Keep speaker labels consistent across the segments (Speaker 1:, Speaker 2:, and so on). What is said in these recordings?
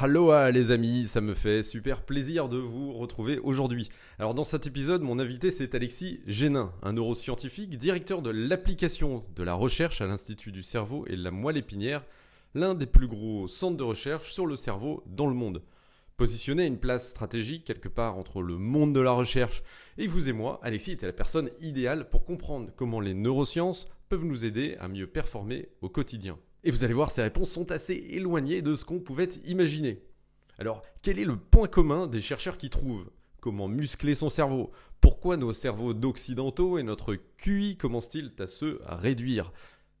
Speaker 1: Aloha les amis, ça me fait super plaisir de vous retrouver aujourd'hui. Alors dans cet épisode, mon invité c'est Alexis Génin, un neuroscientifique, directeur de l'application de la recherche à l'Institut du cerveau et de la moelle épinière, l'un des plus gros centres de recherche sur le cerveau dans le monde. Positionné à une place stratégique quelque part entre le monde de la recherche et vous et moi, Alexis était la personne idéale pour comprendre comment les neurosciences peuvent nous aider à mieux performer au quotidien. Et vous allez voir, ces réponses sont assez éloignées de ce qu'on pouvait imaginer. Alors, quel est le point commun des chercheurs qui trouvent Comment muscler son cerveau? Pourquoi nos cerveaux d'occidentaux et notre QI commencent-ils à se réduire?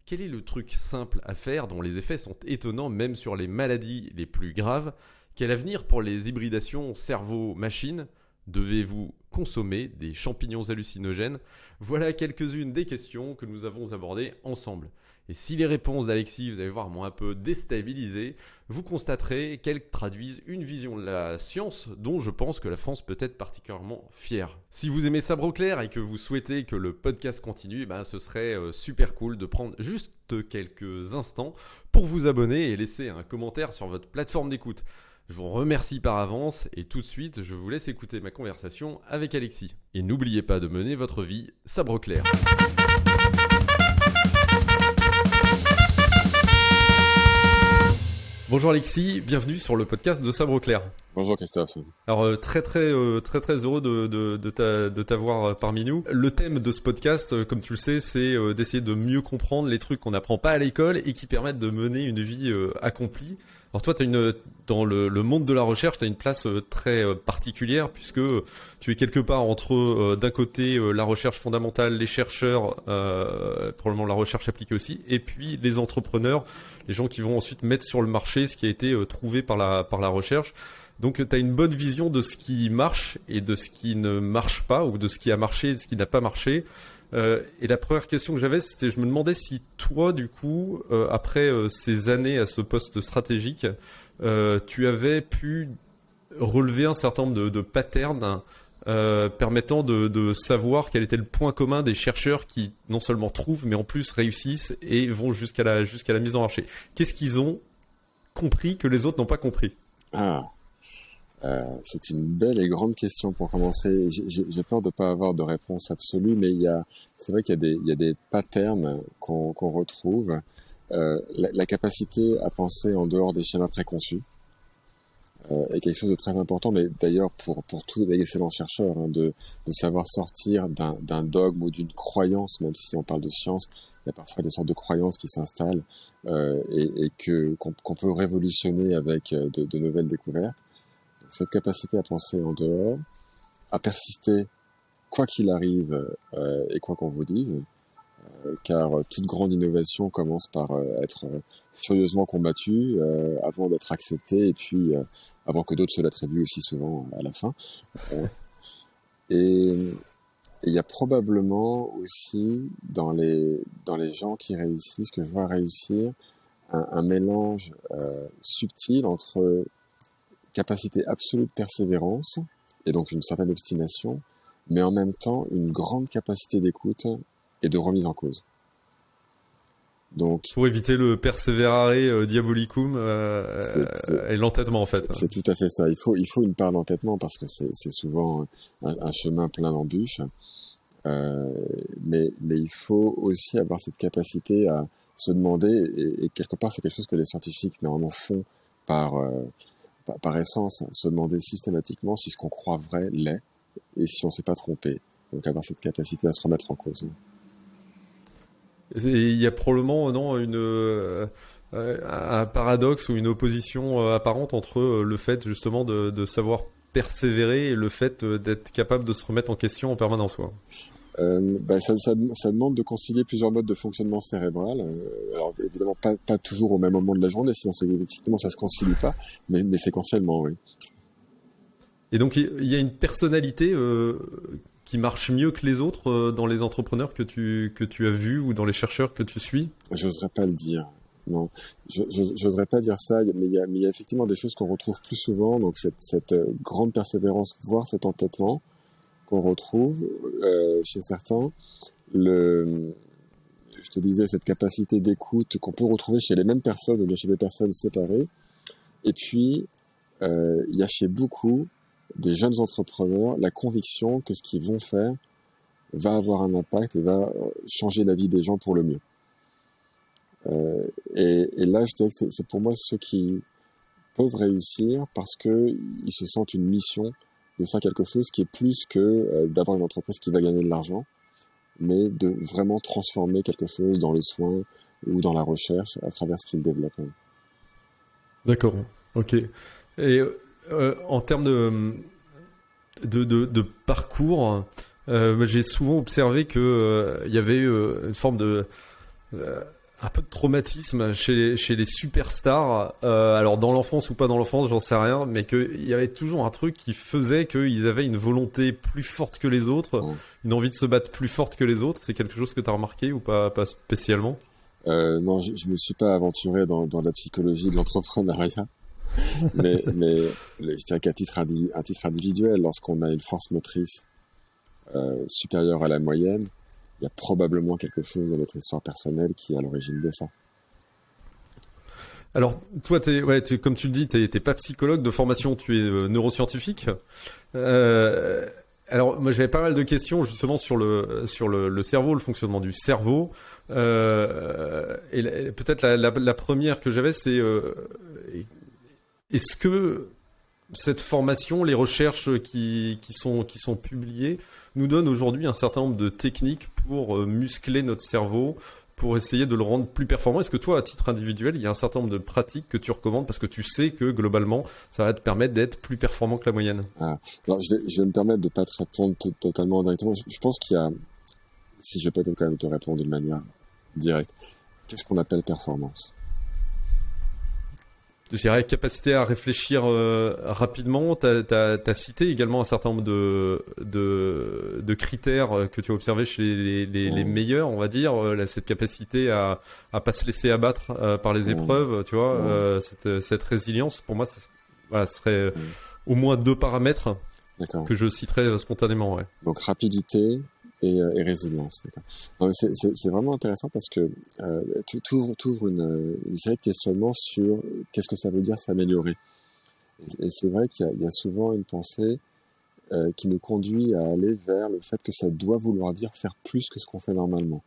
Speaker 1: Quel est le truc simple à faire dont les effets sont étonnants même sur les maladies les plus graves? Quel avenir pour les hybridations cerveau-machine? Devez-vous consommer des champignons hallucinogènes? Voilà quelques-unes des questions que nous avons abordées ensemble. Et si les réponses d'Alexis, vous allez voir, m'ont un peu déstabilisé, vous constaterez qu'elles traduisent une vision de la science dont je pense que la France peut être particulièrement fière. Si vous aimez Sabre clair et que vous souhaitez que le podcast continue, ben ce serait euh, super cool de prendre juste quelques instants pour vous abonner et laisser un commentaire sur votre plateforme d'écoute. Je vous remercie par avance et tout de suite, je vous laisse écouter ma conversation avec Alexis. Et n'oubliez pas de mener votre vie sabre clair. Bonjour Alexis, bienvenue sur le podcast de Sabre Clair.
Speaker 2: Bonjour Christophe.
Speaker 1: Alors euh, très très euh, très très heureux de de, t'avoir euh, parmi nous. Le thème de ce podcast, comme tu le sais, c'est d'essayer de mieux comprendre les trucs qu'on n'apprend pas à l'école et qui permettent de mener une vie accomplie. Alors toi, as une, dans le, monde de la recherche, tu as une place euh, très euh, particulière puisque tu es quelque part entre euh, d'un côté la recherche fondamentale, les chercheurs, probablement la recherche appliquée aussi, et puis les entrepreneurs, les gens qui vont ensuite mettre sur le marché ce qui a été trouvé par la, par la recherche. Donc tu as une bonne vision de ce qui marche et de ce qui ne marche pas, ou de ce qui a marché et de ce qui n'a pas marché. Euh, et la première question que j'avais, c'était, je me demandais si toi, du coup, euh, après euh, ces années à ce poste stratégique, tu avais pu relever un certain nombre de, patterns permettant de, savoir quel était le point commun des chercheurs qui non seulement trouvent, mais en plus réussissent et vont jusqu'à la, mise en marché. Qu'est-ce qu'ils ont compris que les autres n'ont pas compris?
Speaker 2: Ah, euh, c'est une belle et grande question pour commencer. J'ai peur de ne pas avoir de réponse absolue, mais il y a, c'est vrai qu'il y a des, y a des patterns qu'on retrouve. Euh, la, la, capacité à penser en dehors des schémas préconçus euh, est quelque chose de très important, mais d'ailleurs pour, pour tous les excellents chercheurs, hein, de, de savoir sortir d'un dogme ou d'une croyance, même si on parle de science, il y a parfois des sortes de croyances qui s'installent euh, et, et que qu'on peut révolutionner avec euh, de, de nouvelles découvertes cette capacité à penser en dehors, à persister quoi qu'il arrive euh, et quoi qu'on vous dise, euh, car toute grande innovation commence par euh, être furieusement combattue avant d'être acceptée et puis avant que d'autres se l'attribuent aussi souvent à la fin. et il y a probablement aussi dans les dans les gens qui réussissent, que je vois réussir, un mélange subtil entre capacité absolue de persévérance et donc une certaine obstination, mais en même temps une grande capacité d'écoute et de remise en cause.
Speaker 1: Donc, pour éviter le perseverare euh, diabolicum euh, et l'entêtement en fait.
Speaker 2: C'est tout à fait ça. Il faut il faut une part d'entêtement parce que c'est souvent un, chemin plein d'embûches. Euh, mais mais il faut aussi avoir cette capacité à se demander et, quelque part c'est quelque chose que les scientifiques normalement font par par essence, se demander systématiquement si ce qu'on croit vrai l'est et si on ne s'est pas trompé. Donc avoir cette capacité à se remettre en cause.
Speaker 1: Il y a probablement non une euh, un paradoxe ou une opposition euh, apparente entre euh, le fait justement de savoir persévérer et le fait d'être capable de se remettre en question en permanence.
Speaker 2: Euh, bah, ça, ça, ça, demande de concilier plusieurs modes de fonctionnement cérébral. Euh, alors évidemment pas, pas, toujours au même moment de la journée, sinon effectivement ça se concilie pas, mais, mais séquentiellement, oui.
Speaker 1: Et donc il y a une personnalité euh, qui marche mieux que les autres euh, dans les entrepreneurs que tu que tu as vus ou dans les chercheurs que tu suis?
Speaker 2: J'oserais pas le dire. Non, j'oserais pas dire ça, mais il y a, mais il y a effectivement des choses qu'on retrouve plus souvent, donc cette, cette grande persévérance, voire cet entêtement, qu'on retrouve euh, chez certains. Le, je te disais, cette capacité d'écoute qu'on peut retrouver chez les mêmes personnes ou bien chez des personnes séparées. Et puis, euh, il y a chez beaucoup des jeunes entrepreneurs la conviction que ce qu'ils vont faire va avoir un impact et va changer la vie des gens pour le mieux. Euh, et, et, là, je dirais que c'est pour moi ceux qui peuvent réussir parce que ils se sentent une mission de faire quelque chose qui est plus que euh, d'avoir une entreprise qui va gagner de l'argent, mais de vraiment transformer quelque chose dans le soin ou dans la recherche à travers ce qu'ils développent.
Speaker 1: D'accord, ok. Et euh, en termes de, de, parcours, euh, j'ai souvent observé euh, il y avait une forme de un peu de traumatisme chez, chez les superstars, euh, alors dans l'enfance ou pas dans l'enfance, j'en sais rien, mais qu'il y avait toujours un truc qui faisait qu'ils avaient une volonté plus forte que les autres, une envie de se battre plus forte que les autres. C'est quelque chose que tu as remarqué ou pas, pas spécialement?
Speaker 2: Euh, Non, je, je me suis pas aventuré dans, dans la psychologie de l'entrepreneuriat. mais, mais je dirais qu'à titre, titre individuel, lorsqu'on a une force motrice euh, supérieure à la moyenne, il y a probablement quelque chose dans notre histoire personnelle qui est à l'origine de ça.
Speaker 1: Alors, toi, es, ouais, comme tu le dis, tu n'es pas psychologue de formation, tu es euh, neuroscientifique. Euh, alors, moi, j'avais pas mal de questions justement sur le sur le, cerveau, le fonctionnement du cerveau. Euh, et peut-être la, première que j'avais, c'est est-ce que cette formation, les recherches qui, qui, sont, qui sont publiées, nous donnent aujourd'hui un certain nombre de techniques pour euh, muscler notre cerveau, pour essayer de le rendre plus performant. Est-ce que toi, à titre individuel, il y a un certain nombre de pratiques que tu recommandes parce que tu sais que globalement, ça va te permettre d'être plus performant que la moyenne?
Speaker 2: Ah, Alors, je vais, je vais me permettre de ne pas te répondre totalement directement. Je, pense qu'il y a, si je peux quand même te répondre d'une manière directe, qu'est-ce qu'on appelle performance?
Speaker 1: Dirais, capacité à réfléchir euh, rapidement. Tu as, cité également un certain nombre de, de, de critères que tu as observés chez les, les, les meilleurs, on va dire. Euh, cette capacité à à pas se laisser abattre euh, par les épreuves, tu vois, cette, cette résilience, pour moi, ça, voilà, serait au moins deux paramètres que je citerais spontanément. Ouais.
Speaker 2: Donc rapidité, et, euh, et résilience. C'est vraiment intéressant parce que euh, tu ouvres, une, une, série de questionnements sur qu'est-ce que ça veut dire s'améliorer. Et, c'est vrai qu'il y, y, a souvent une pensée euh, qui nous conduit à aller vers le fait que ça doit vouloir dire faire plus que ce qu'on fait normalement,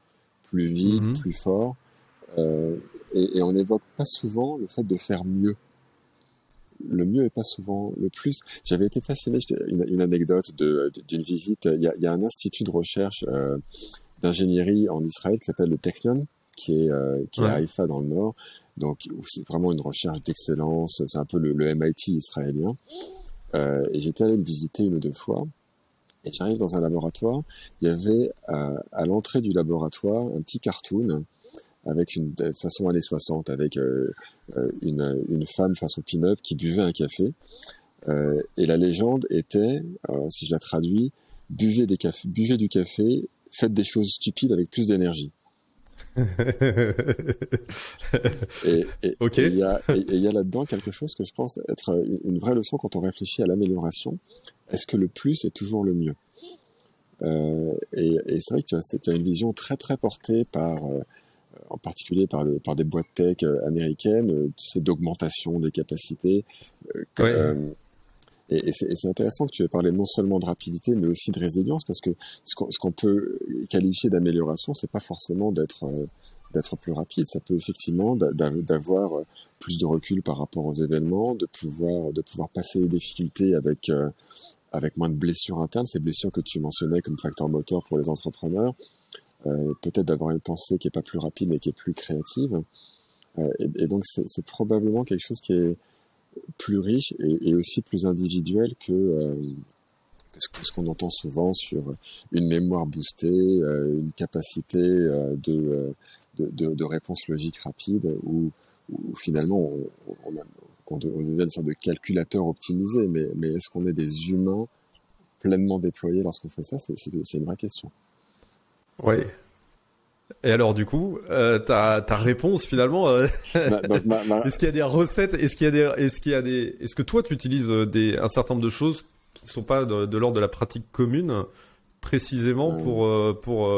Speaker 2: plus vite, mm-hmm. plus fort. Euh, et, et on n'évoque pas souvent le fait de faire mieux le mieux est pas souvent le plus. J'avais été fasciné, une, une anecdote d'une visite. Il y, a, il y, a, un institut de recherche euh, d'ingénierie en Israël qui s'appelle le Technion, qui est, euh, qui est à Haïfa dans le nord. Donc c'est vraiment une recherche d'excellence. C'est un peu le, le MIT israélien. Euh, et j'étais allé le visiter une ou deux fois. Et j'arrive dans un laboratoire. Il y avait à l'entrée du laboratoire un petit cartoon avec une façon années 60, avec euh, euh, une, une femme façon pin-up qui buvait un café. Euh, et la légende était, si je la traduis, buvez, des cafés, buvez du café, faites des choses stupides avec plus d'énergie. et il okay. y a, là-dedans quelque chose que je pense être une vraie leçon quand on réfléchit à l'amélioration. Est-ce que le plus est toujours le mieux? Euh, Et, et c'est vrai que tu as, tu as, une vision très très portée par euh, en particulier par, par des boîtes tech euh, américaines, euh, tu sais, d'augmentation des capacités. Euh, et, et c'est intéressant que tu aies parlé non seulement de rapidité, mais aussi de résilience, parce que ce qu'on peut qualifier d'amélioration, c'est pas forcément d'être d'être plus rapide. Ça peut effectivement d'avoir plus de recul par rapport aux événements, de pouvoir de pouvoir passer les difficultés avec avec moins de blessures internes, ces blessures que tu mentionnais comme facteur moteur pour les entrepreneurs, euh, peut-être d'avoir une pensée qui est pas plus rapide mais qui est plus créative. Euh, et, donc c'est probablement quelque chose qui est plus riche et, aussi plus individuel que, euh, ce qu'on entend souvent sur une mémoire boostée, une capacité de, de, réponse logique rapide, où, finalement on, on, devient une sorte de calculateur optimisé, mais est-ce qu'on est des humains pleinement déployés lorsqu'on fait ça? C'est une vraie question.
Speaker 1: Oui. Et alors du coup, euh, ta, ta réponse finalement, euh, est-ce qu'il y a des recettes Est-ce qu'il y a des, est-ce qu'il y a des, est-ce que toi tu utilises euh, des, un certain nombre de choses qui ne sont pas de, de l'ordre de la pratique commune, précisément pour, euh, pour,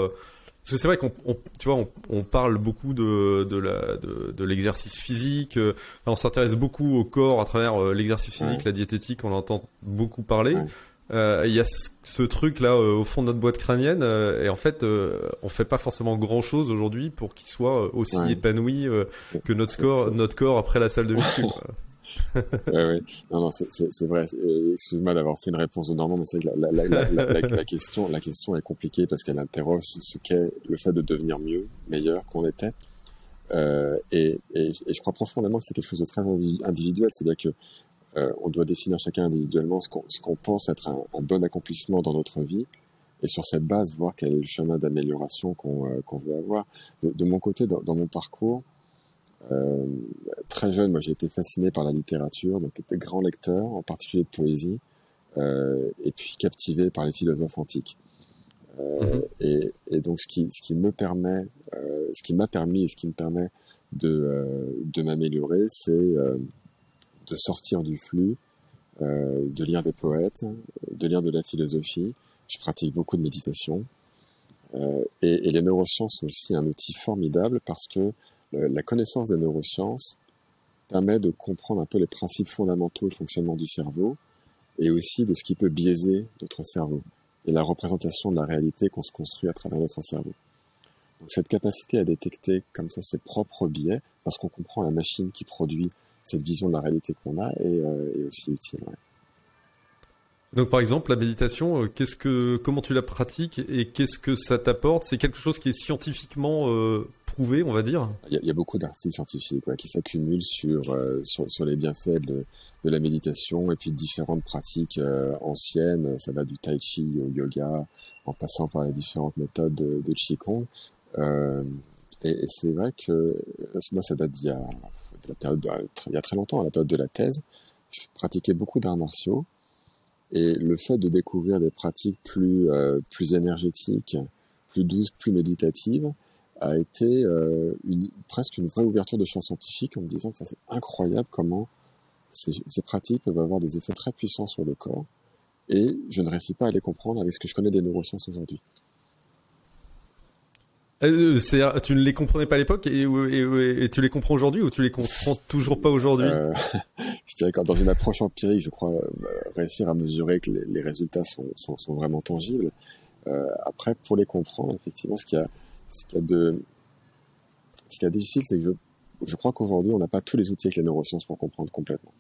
Speaker 1: Parce que c'est vrai qu'on, tu vois, on, parle beaucoup de de la de, l'exercice physique. On s'intéresse beaucoup au corps à travers l'exercice physique, la diététique. On entend beaucoup parler. Il y a ce, truc là au fond de notre boîte crânienne et en fait on fait pas forcément grand chose aujourd'hui pour qu'il soit aussi épanoui que notre corps notre corps après la salle de muscu.
Speaker 2: ouais, ouais. Non, non, c'est vrai. Excuse-moi d'avoir fait une réponse de Normand, mais c'est que la, la, la, la, question, la question est compliquée parce qu'elle interroge ce qu'est le fait de devenir mieux, meilleur qu'on était. Euh, et, et, et, je crois profondément que c'est quelque chose de très individuel. C'est-à-dire que euh, on doit définir chacun individuellement ce qu'on pense être un, un, bon accomplissement dans notre vie, et sur cette base voir quel est le chemin d'amélioration qu'on euh, veut avoir. De, de mon côté, dans, dans mon parcours, euh, très jeune, moi j'ai été fasciné par la littérature, donc j'étais grand lecteur, en particulier de poésie, euh, et puis captivé par les philosophes antiques. Euh, mhm. et, et, donc ce qui, ce qui me permet, euh, ce qui m'a permis et ce qui me permet de, euh, de m'améliorer, c'est de sortir du flux, de lire des poètes, de lire de la philosophie. Je pratique beaucoup de méditation. Et, et, les neurosciences sont aussi un outil formidable parce que la connaissance des neurosciences permet de comprendre un peu les principes fondamentaux du fonctionnement du cerveau et aussi de ce qui peut biaiser notre cerveau et la représentation de la réalité qu'on se construit à travers notre cerveau. Donc cette capacité à détecter comme ça ses propres biais, parce qu'on comprend la machine qui produit cette vision de la réalité qu'on a, est, euh, aussi utile.
Speaker 1: Donc par exemple la méditation, euh, qu'est-ce que comment tu la pratiques et qu'est-ce que ça t'apporte? C'est quelque chose qui est scientifiquement euh, prouvé, on va dire?
Speaker 2: Il y a, beaucoup d'articles scientifiques qui s'accumulent sur, euh, sur, sur les bienfaits de, de la méditation et puis différentes pratiques anciennes. Ça va du tai chi au yoga, en passant par les différentes méthodes de, de qigong. et, et c'est vrai que moi ça date d'il y a, la période il y a très longtemps, à la période de la thèse. Je pratiquais beaucoup d'arts martiaux et le fait de découvrir des pratiques plus, euh, plus énergétiques, plus douces, plus méditatives, a été euh, presque une vraie ouverture de champ scientifique en me disant que c'est incroyable comment ces, ces, pratiques peuvent avoir des effets très puissants sur le corps. Et je ne réussis pas à les comprendre avec ce que je connais des neurosciences aujourd'hui.
Speaker 1: Euh, tu ne les comprenais pas à l'époque et, et, tu les comprends aujourd'hui ou tu les comprends toujours pas aujourd'hui? Euh,
Speaker 2: Je dirais que dans une approche empirique, je crois euh, réussir à mesurer que les, les résultats sont, sont, sont, vraiment tangibles. Euh, après, pour les comprendre, effectivement, ce qu'il y a, ce qu'il y a de, ce qui est difficile, c'est que je, je crois qu'aujourd'hui, on n'a pas tous les outils avec les neurosciences pour comprendre complètement.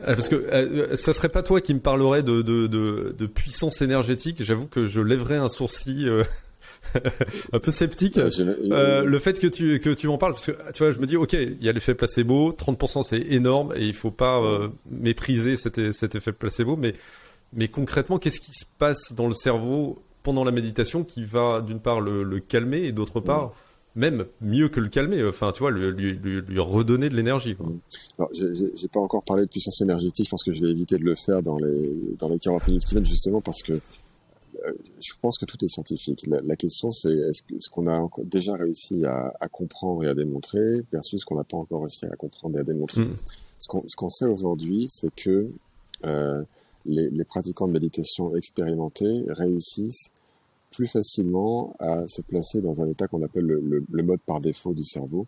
Speaker 1: Euh, parce que euh, ça serait pas toi qui me parlerais de, de, de, de puissance énergétique. J'avoue que je lèverais un sourcil euh, un peu sceptique. Euh, le fait que tu que tu m'en parles, parce que tu vois, je me dis, ok, il y a l'effet placebo, 30% c'est énorme et il faut pas euh, mépriser cet, cet effet placebo, mais mais concrètement, qu'est-ce qui se passe dans le cerveau pendant la méditation qui va d'une part le, le, calmer et d'autre part même mieux que le calmer, enfin tu vois, lui, lui, lui redonner de l'énergie.
Speaker 2: Alors, j'ai pas encore parlé de puissance énergétique, je pense que je vais éviter de le faire dans les dans les 40 minutes qui viennent justement parce que je pense que tout est scientifique. La, question, c'est est-ce qu'on a déjà réussi à, à, comprendre et à démontrer versus ce qu'on n'a pas encore réussi à comprendre et à démontrer. Mm. Ce qu'on sait aujourd'hui, c'est que euh, les, les, pratiquants de méditation expérimentés réussissent plus facilement à se placer dans un état qu'on appelle le, le, le, mode par défaut du cerveau,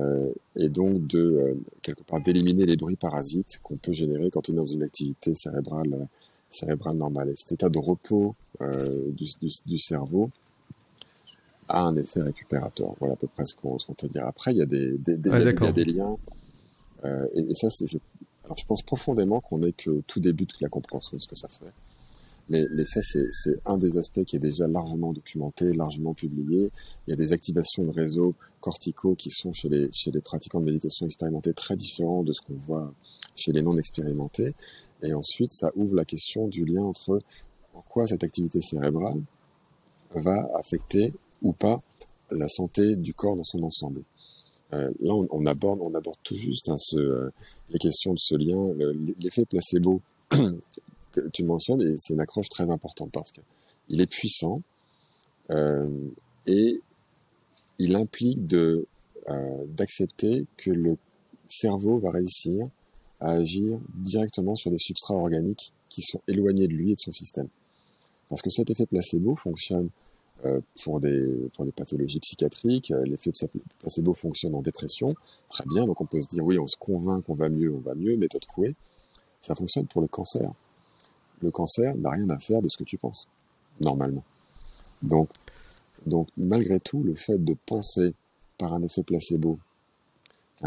Speaker 2: euh, et donc de euh, quelque part d'éliminer les bruits parasites qu'on peut générer quand on est dans une activité cérébrale cérébrale normale. Et cet état de repos euh, du, du, du, cerveau a un effet récupérateur. Voilà à peu près ce qu'on peut dire. Après, il y a des, des, des, il y a des liens. Euh, et, et, ça, je, alors je pense profondément qu'on est que tout début de la compréhension de ce que ça fait. Mais, mais ça, c'est, un des aspects qui est déjà largement documenté, largement publié. Il y a des activations de réseaux corticaux qui sont chez les, chez les pratiquants de méditation expérimentée très différents de ce qu'on voit chez les non expérimentés. Et ensuite, ça ouvre la question du lien entre en quoi cette activité cérébrale va affecter ou pas la santé du corps dans son ensemble. Euh, là, on, aborde, on aborde tout juste hein, euh, les questions de ce lien, l'effet placebo que tu mentionnes, et c'est une accroche très importante parce que il est puissant euh, et il implique de d'accepter que le cerveau va réussir à agir directement sur des substrats organiques qui sont éloignés de lui et de son système. Parce que cet effet placebo fonctionne euh, pour, des, pour des pathologies psychiatriques, euh, l'effet placebo fonctionne en dépression, très bien, donc on peut se dire oui, on se convainc qu'on va mieux, on va mieux, méthode Coué, ça fonctionne pour le cancer. Le cancer n'a rien à faire de ce que tu penses, normalement. Donc, donc malgré tout, le fait de penser par un effet placebo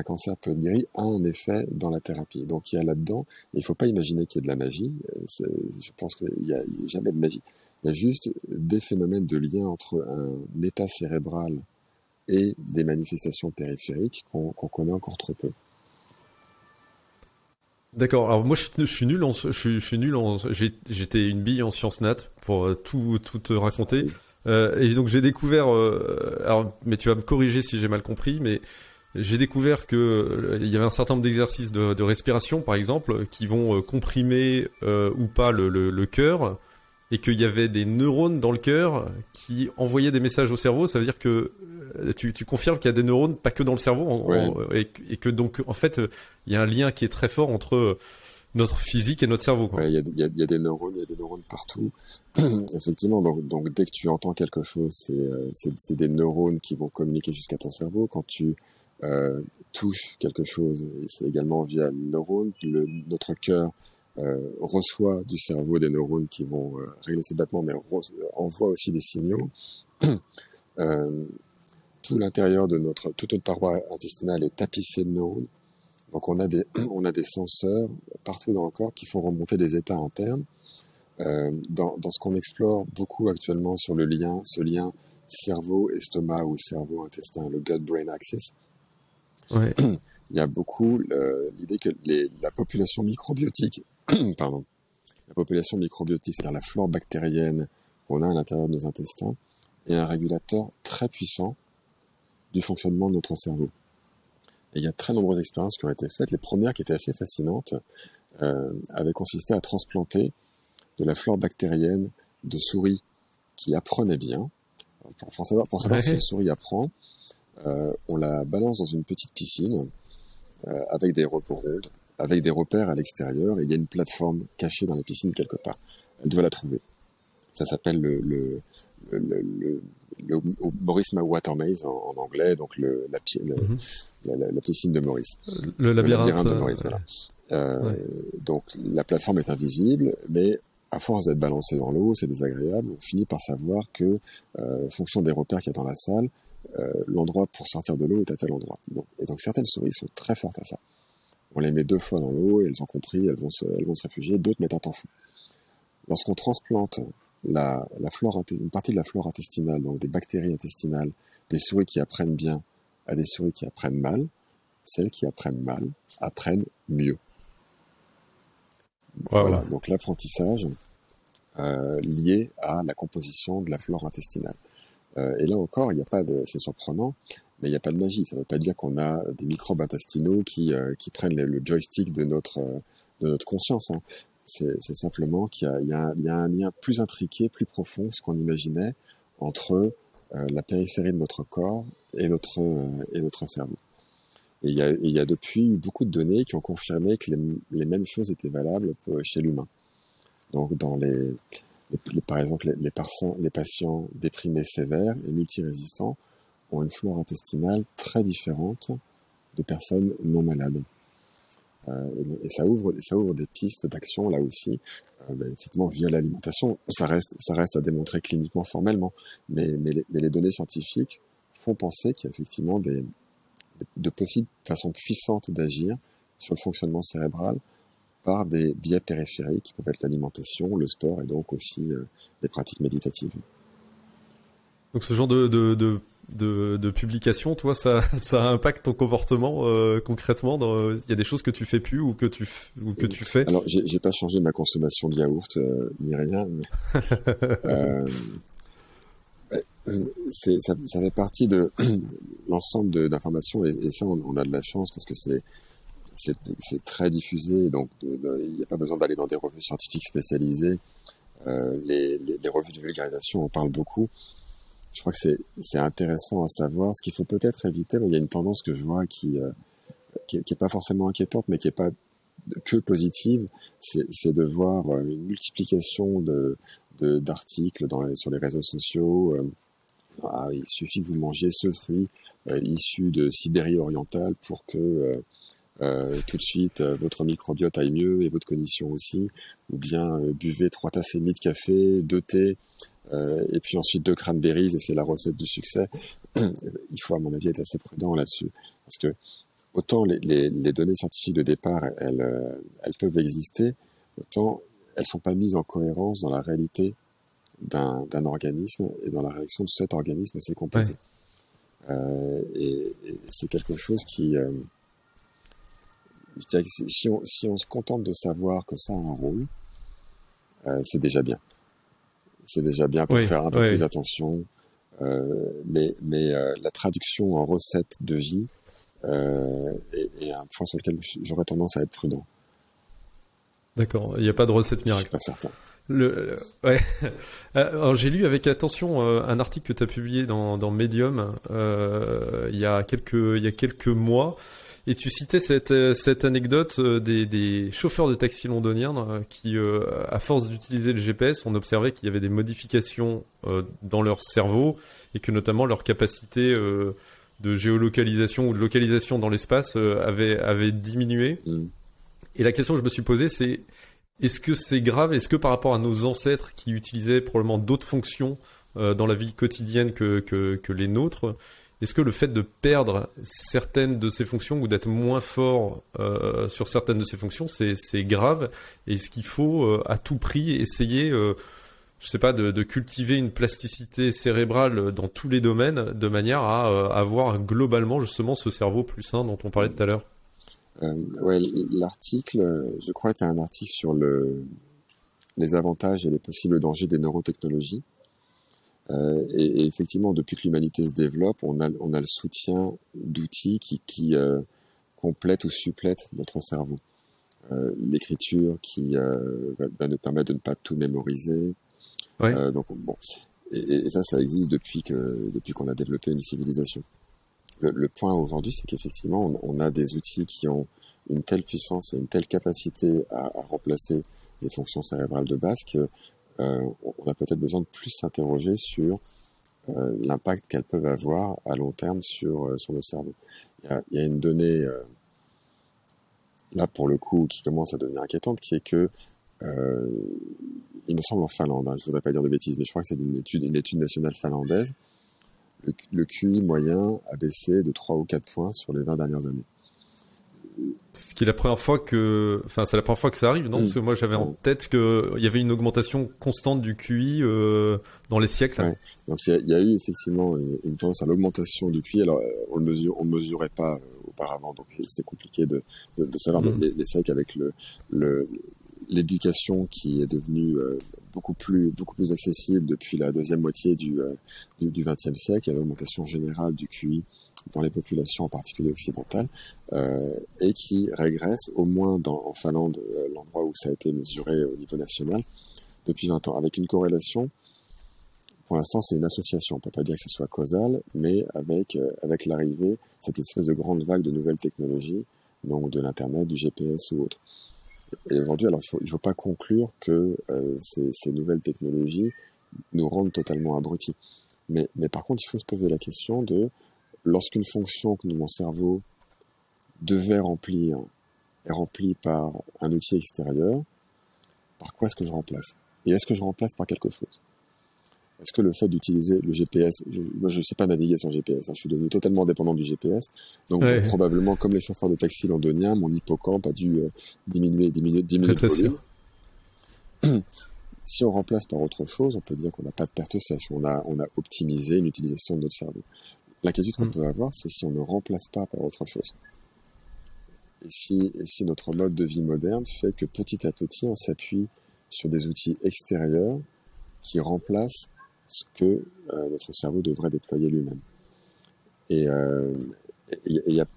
Speaker 2: qu'un cancer peut être guéri a un effet dans la thérapie. Donc il y a là-dedans, il ne faut pas imaginer qu'il y ait de la magie. Je pense qu'il n'y a, jamais de magie. Il y a juste des phénomènes de lien entre un état cérébral et des manifestations périphériques qu'on connaît encore trop peu.
Speaker 1: D'accord. Alors moi je, suis nul en je, suis nul j'étais une bille en sciences nat pour euh, tout tout te raconter. Euh, et donc j'ai découvert, euh, alors, mais tu vas me corriger si j'ai mal compris, mais j'ai découvert que euh, il y avait un certain nombre d'exercices de, de, respiration, par exemple, qui vont comprimer ou pas le, le, le cœur, et qu'il y avait des neurones dans le cœur qui envoyaient des messages au cerveau. Ça veut dire que tu, tu confirmes qu'il y a des neurones pas que dans le cerveau, et, et, que donc en fait il y a un lien qui est très fort entre notre physique et notre cerveau.
Speaker 2: Il y, a, y, a, y, a, des neurones, il y a des neurones partout. Effectivement, donc, donc, dès que tu entends quelque chose, c'est euh, des neurones qui vont communiquer jusqu'à ton cerveau. Quand tu euh, touches quelque chose, c'est également via le neurone. Le, notre cœur euh, reçoit du cerveau des neurones qui vont euh, régler ses battements, mais envoie aussi des signaux. Euh, tout l'intérieur de notre, toute notre paroi intestinale est tapissé de neurones. Donc on a des, on a des senseurs partout dans le corps qui font remonter des états internes. Euh, dans, dans, ce qu'on explore beaucoup actuellement sur le lien, ce lien cerveau-estomac ou cerveau-intestin, le gut-brain axis, ouais. il y a beaucoup l'idée que les, la population microbiotique, pardon, la population microbiotique, c'est-à-dire la flore bactérienne qu'on a à l'intérieur de nos intestins, est un régulateur très puissant du fonctionnement de notre cerveau. Et il y a très nombreuses expériences qui ont été faites. Les premières qui étaient assez fascinantes euh, avaient consisté à transplanter de la flore bactérienne de souris qui apprenaient bien. Pour, savoir, pour savoir si une souris apprend, on la balance dans une petite piscine euh, avec des repères avec des repères à l'extérieur, et il y a une plateforme cachée dans la piscine quelque part. Elle doit la trouver. Ça s'appelle le, le, le, le le Maurice Water Maze en, anglais, donc le, la, mhm. la, la, piscine de Maurice.
Speaker 1: Le labyrinthe,
Speaker 2: de Maurice, voilà. Euh, Donc la plateforme est invisible, mais à force d'être balancée dans l'eau, c'est désagréable. On finit par savoir que, euh, fonction des repères qu'il y a dans la salle, euh, l'endroit pour sortir de l'eau est à tel endroit. Et donc certaines souris sont très fortes à ça. On les met deux fois dans l'eau, elles ont compris, elles vont se, elles vont se réfugier, d'autres mettent un temps fou. Lorsqu'on transplante la, la flore, une partie de la flore intestinale, donc des bactéries intestinales, des souris qui apprennent bien à des souris qui apprennent mal, celles qui apprennent mal apprennent mieux. Voilà. Donc l'apprentissage euh, lié à la composition de la flore intestinale. Euh, et là encore, il n'y a pas de, c'est surprenant, mais il n'y a pas de magie. Ça ne veut pas dire qu'on a des microbes intestinaux qui, euh, qui prennent le, joystick de notre, de notre conscience. Hein. C'est simplement qu'il y, y, y, a un lien plus intriqué, plus profond, ce qu'on imaginait, entre euh, la périphérie de notre corps et notre, euh, et notre cerveau. Et il y, a, il y a depuis beaucoup de données qui ont confirmé que les, les mêmes choses étaient valables chez l'humain. Donc, dans les, par exemple, les, patients, déprimés sévères et multirésistants ont une flore intestinale très différente de personnes non malades. Euh, et ça ouvre, des pistes d'action là aussi, euh, ben, effectivement via l'alimentation. Ça reste, à démontrer cliniquement, formellement, mais, les, données scientifiques font penser qu'il y a effectivement de possibles façons puissantes d'agir sur le fonctionnement cérébral par des biais périphériques qui peuvent être l'alimentation, le sport et donc aussi euh, les pratiques méditatives.
Speaker 1: Donc ce genre de, de, de de, de publication, toi, ça, ça impacte ton comportement euh, concrètement Il y a des choses que tu fais plus ou que tu, ou que tu fais?
Speaker 2: Alors, j'ai pas changé ma consommation de yaourt euh, ni rien. Mais, euh, c'est, ça, ça, fait partie de l'ensemble d'informations et, et, ça, on, a de la chance parce que c'est c'est très diffusé, donc il n'y a pas besoin d'aller dans des revues scientifiques spécialisées. Euh, les, les, les, revues de vulgarisation en parlent beaucoup je crois que c'est intéressant à savoir. Ce qu'il faut peut-être éviter, il y a une tendance que je vois qui euh, qui, est pas forcément inquiétante, mais qui est pas que positive, c'est de voir euh, une multiplication de, d'articles sur les réseaux sociaux. Ah, il suffit que vous mangiez ce fruit issu de Sibérie orientale pour que euh, tout de suite euh, votre microbiote aille mieux et votre cognition aussi, ou bien euh, buvez trois tasses et demie de café, deux thé, et puis ensuite deux cranberries et c'est la recette du succès. Il faut à mon avis être assez prudent là-dessus, parce que autant les, les, les, données scientifiques de départ elles, elles peuvent exister, autant elles sont pas mises en cohérence dans la réalité d'un organisme et dans la réaction de cet organisme à ses composés. Euh, et, et c'est quelque chose qui, si on, si on se contente de savoir que ça a un rôle, euh, c'est déjà bien. C'est déjà bien pour faire un peu plus attention. Euh, mais mais euh, la traduction en recette de vie est, un point sur lequel j'aurais tendance à être prudent.
Speaker 1: D'accord, il n'y a pas de recette miracle. Je
Speaker 2: suis pas certain.
Speaker 1: Le, ouais. Alors j'ai lu avec attention un article que tu as publié dans, dans Medium il y a quelques il y a quelques mois et tu citais cette, euh, cette anecdote euh, des, des chauffeurs de taxi londoniens euh, qui, à force d'utiliser le GPS, on observait qu'il y avait des modifications dans leur cerveau et que notamment leur capacité de géolocalisation ou de localisation dans l'espace avait, avait diminué. Mm. Et la question que je me suis posée, c'est est-ce que c'est grave? Est-ce que par rapport à nos ancêtres qui utilisaient probablement d'autres fonctions dans la vie quotidienne que, que, que les nôtres, est-ce que le fait de perdre certaines de ces fonctions ou d'être moins fort euh, sur certaines de ces fonctions, c'est grave? Est-ce qu'il faut euh, à tout prix essayer, euh, je sais pas, de, cultiver une plasticité cérébrale dans tous les domaines de manière à euh, avoir globalement justement ce cerveau plus sain dont on parlait tout à l'heure?
Speaker 2: Ouais, l'article, je crois, était un article sur le, les avantages et les possibles dangers des neurotechnologies. Euh, et, effectivement, depuis que l'humanité se développe, on a, on a le soutien d'outils qui, qui euh, complètent ou supplètent notre cerveau. Euh, L'écriture qui va, nous permettre de ne pas tout mémoriser. Ouais. Donc bon, et, et, ça, ça existe depuis que depuis qu'on a développé une civilisation. Le, le point aujourd'hui, c'est qu'effectivement, on, on, a des outils qui ont une telle puissance et une telle capacité à, à remplacer les fonctions cérébrales de base que on a peut-être besoin de plus s'interroger sur euh, l'impact qu'elles peuvent avoir à long terme sur, euh, sur le cerveau. Il y a, il y a une donnée, là pour le coup, qui commence à devenir inquiétante, qui est que il me semble en Finlande, hein, je voudrais pas dire de bêtises, mais je crois que c'est une étude, une étude nationale finlandaise, le, le, QI moyen a baissé de 3 ou 4 points sur les 20 dernières années.
Speaker 1: Ce qui est la première fois que, enfin, c'est la première fois que ça arrive, non? Parce que moi, j'avais en tête qu'il y avait une augmentation constante du QI euh, dans les siècles.
Speaker 2: Donc, il y, a eu effectivement une, tendance à l'augmentation du QI. Alors, euh, on le mesure, on mesurait pas euh, auparavant, donc c'est compliqué de, de, de savoir. Mm. Mais, c'est vrai qu'avec le, le l'éducation qui est devenue beaucoup plus beaucoup plus accessible depuis la deuxième moitié du du XXe siècle, il y a l'augmentation générale du QI dans les populations, en particulier occidentales, euh, et qui régresse, au moins dans, en Finlande, euh, l'endroit où ça a été mesuré au niveau national, depuis 20 ans, avec une corrélation. Pour l'instant, c'est une association. On peut pas dire que ce soit causal, mais avec euh, avec l'arrivée, cette espèce de grande vague de nouvelles technologies, donc de l'internet, du GPS ou autre. Et aujourd'hui, alors il faut il faut pas conclure que euh, ces, ces nouvelles technologies nous rendent totalement abrutis. Mais, mais par contre, il faut se poser la question de lorsqu'une fonction que mon cerveau devait remplir est remplie par un outil extérieur, par quoi est-ce que je remplace? Et est-ce que je remplace par quelque chose? Est-ce que le fait d'utiliser le GPS, je, moi je ne sais pas naviguer sans GPS, hein, je suis devenu totalement dépendant du GPS, donc probablement comme les chauffeurs de taxi londoniens, mon hippocampe a dû euh, diminuer, diminuer, diminuer de volume. si on remplace par autre chose, on peut dire qu'on n'a pas de perte sèche, on a, on a optimisé une utilisation de notre cerveau. L'inquiétude qu'on mm. peut avoir, c'est si on ne remplace pas par autre chose. Et si, et si notre mode de vie moderne fait que petit à petit, on s'appuie sur des outils extérieurs qui remplacent ce que euh, notre cerveau devrait déployer lui-même. Et euh, il y a,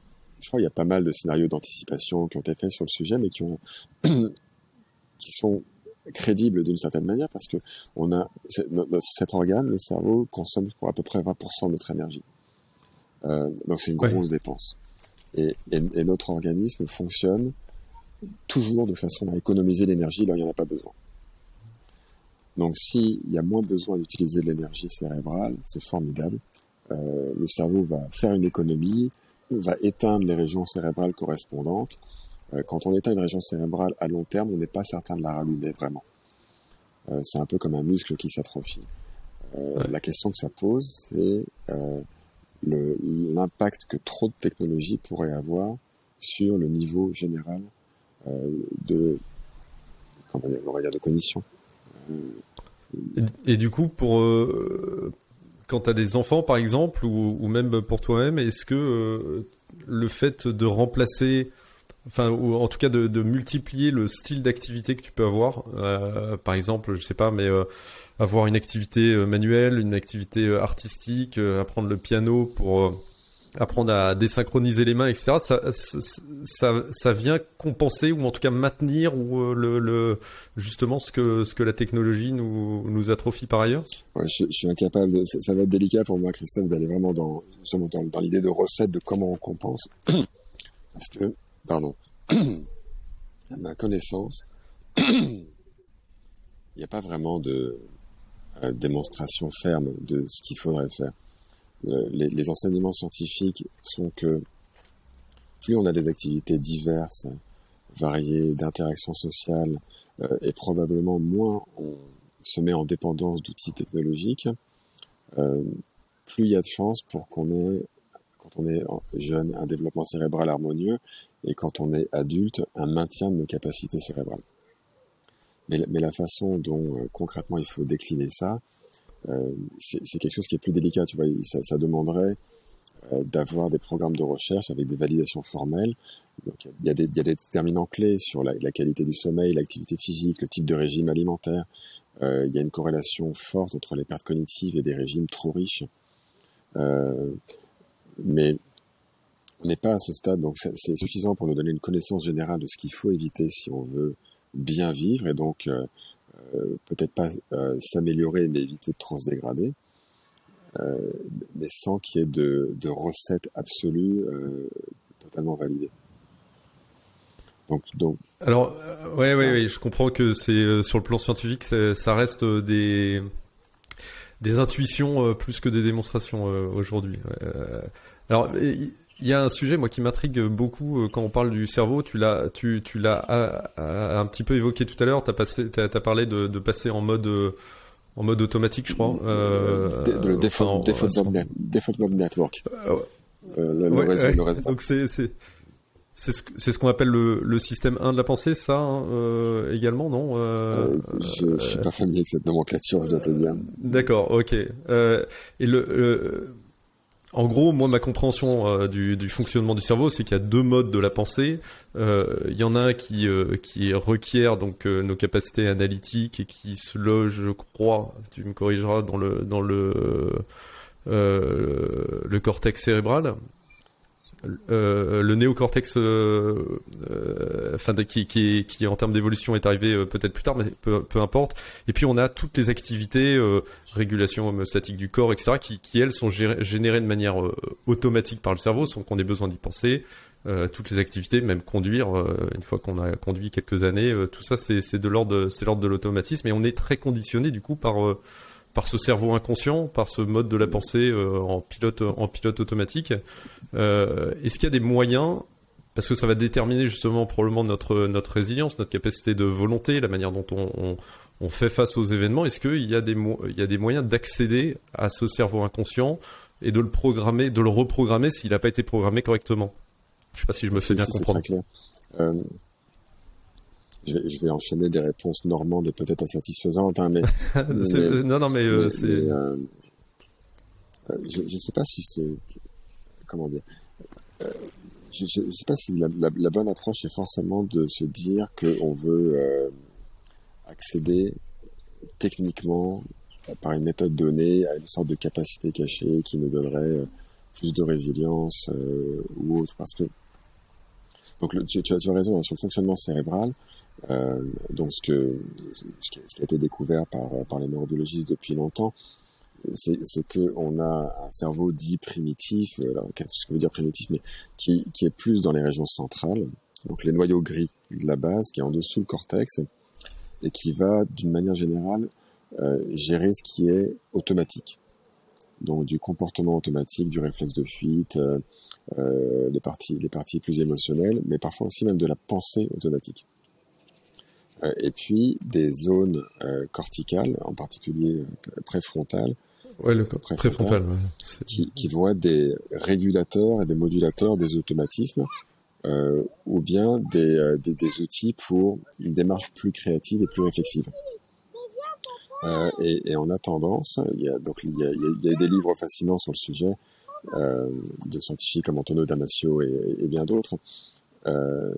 Speaker 2: je crois qu'il y a pas mal de scénarios d'anticipation qui ont été faits sur le sujet, mais qui ont qui sont crédibles d'une certaine manière parce que on a cet organe, le cerveau, consomme pour à peu près 20% de notre énergie. Euh, donc c'est une grosse dépense. Et, et, notre organisme fonctionne toujours de façon à économiser l'énergie là où il n'y en a pas besoin. Donc s'il y a moins besoin d'utiliser de l'énergie cérébrale, c'est formidable. Euh, le cerveau va faire une économie, va éteindre les régions cérébrales correspondantes. Euh, quand on éteint une région cérébrale à long terme, on n'est pas certain de la rallumer vraiment. Euh, c'est un peu comme un muscle qui s'atrophie. Euh, La question que ça pose, c'est euh, l'impact que trop de technologie pourrait avoir sur le niveau général euh, de, comment on va dire de cognition.
Speaker 1: Et, et, du coup, pour euh, quand tu des enfants, par exemple, ou, ou même pour toi-même, est-ce que euh, le fait de remplacer, enfin, ou en tout cas de, multiplier le style d'activité que tu peux avoir, euh, par exemple, je sais pas, mais euh, avoir une activité euh, manuelle, une activité artistique, apprendre le piano pour apprendre à désynchroniser les mains, etc. Ça, ça, vient compenser ou en tout cas maintenir ou le, justement ce que ce que la technologie nous nous atrophie par ailleurs?
Speaker 2: Je, suis incapable. Ça, va être délicat pour moi, Christophe, d'aller vraiment dans dans, dans l'idée de recette de comment on compense, parce que pardon, à ma connaissance, il n'y a pas vraiment de euh, démonstration ferme de ce qu'il faudrait faire. Euh, les, enseignements scientifiques sont que plus on a des activités diverses, variées, d'interaction sociale, euh, et probablement moins on se met en dépendance d'outils technologiques, plus il y a de chances pour qu'on ait, quand on est jeune, un développement cérébral harmonieux, et quand on est adulte, un maintien de nos capacités cérébrales. Mais, la façon dont euh, concrètement il faut décliner ça, euh, c'est quelque chose qui est plus délicat. Tu vois, ça, demanderait euh, d'avoir des programmes de recherche avec des validations formelles. Donc, il y, a des, déterminants clés sur la, la qualité du sommeil, l'activité physique, le type de régime alimentaire. Il y a une corrélation forte entre les pertes cognitives et des régimes trop riches. Mais on n'est pas à ce stade, donc c'est suffisant pour nous donner une connaissance générale de ce qu'il faut éviter si on veut bien vivre et donc euh, euh, peut-être pas euh, s'améliorer, mais éviter de trop se dégrader, euh, mais sans qu'il y ait de, de recettes absolues totalement validées.
Speaker 1: Donc, donc... Alors, euh, ouais, ouais, ouais, je comprends que c'est euh, sur le plan scientifique, ça reste des des intuitions euh, plus que des démonstrations aujourd'hui. alors, il y a un sujet moi qui m'intrigue beaucoup quand on parle du cerveau. Tu l'as, tu, tu l'as un petit peu évoqué tout à l'heure. T'as passé, t'as, as parlé de, de, passer en mode en mode automatique, je crois.
Speaker 2: Euh, de, de, le default, default, mode, default network.
Speaker 1: Euh, le, ouais, le réseau, ouais. le réseau. Donc c'est c'est c'est ce, ce qu'on appelle le, le, système 1 de la pensée, ça hein, euh, également, non
Speaker 2: euh, Je, je suis pas familier avec cette nomenclature, je dois te dire.
Speaker 1: D'accord, ok. Euh, et le, en gros, moi, ma compréhension euh, du, fonctionnement du cerveau, c'est qu'il y a deux modes de la pensée. Euh, il y en a un qui, euh, qui requiert donc nos capacités analytiques et qui se loge, je crois, tu me corrigeras, dans le dans le cortex cérébral. Euh, le néocortex, euh, euh, enfin qui, qui, qui en termes d'évolution est arrivé euh, peut-être plus tard, mais peu, peu, importe. Et puis on a toutes les activités, euh, régulation homéostatique du corps, etc., qui, qui elles sont générées de manière automatique par le cerveau, sans qu'on ait besoin d'y penser. toutes les activités, même conduire, une fois qu'on a conduit quelques années, tout ça c'est de l'ordre l'ordre de l'automatisme et on est très conditionné du coup par par ce cerveau inconscient, par ce mode de la pensée euh, en pilote en pilote automatique. Euh, Est-ce qu'il y a des moyens parce que ça va déterminer justement probablement notre notre résilience, notre capacité de volonté, la manière dont on, on, on fait face aux événements. Est-ce qu'il y a des il y a des moyens d'accéder à ce cerveau inconscient et de le programmer, de le reprogrammer s'il n'a pas été programmé correctement? Je sais pas si je me fais bien comprendre. Euh,
Speaker 2: je vais, je vais, enchaîner des réponses normandes et peut-être insatisfaisantes, hein, mais,
Speaker 1: mais, non, non, mais, euh, c'est. Euh,
Speaker 2: je ne sais pas si c'est comment dire. Euh, je ne sais pas si la, la, la, bonne approche est forcément de se dire qu'on veut euh, accéder techniquement par une méthode donnée à une sorte de capacité cachée qui nous donnerait plus de résilience ou autre, parce que donc le, tu, tu, as, tu as raison hein, sur le fonctionnement cérébral. Euh, donc ce, que, ce qui a été découvert par, par les neurobiologistes depuis longtemps, c'est que on a un cerveau dit primitif, euh, alors, ce que veut dire primitif, mais qui, qui est plus dans les régions centrales, donc les noyaux gris de la base, qui est en dessous le cortex, et qui va d'une manière générale gérer ce qui est automatique. Donc du comportement automatique, du réflexe de fuite, les parties les parties plus émotionnelles, mais parfois aussi même de la pensée automatique. Et puis des zones corticales, en particulier préfrontales,
Speaker 1: Ouais, le préfrontal,
Speaker 2: qui, qui vont être des régulateurs et des modulateurs des automatismes, euh, ou bien des, euh, des, des, outils pour une démarche plus créative et plus réflexive. Euh, et, et, on a tendance, il y a, donc il y a, il y a des livres fascinants sur le sujet, euh, de scientifiques comme Antonio Damasio et, et bien d'autres, euh,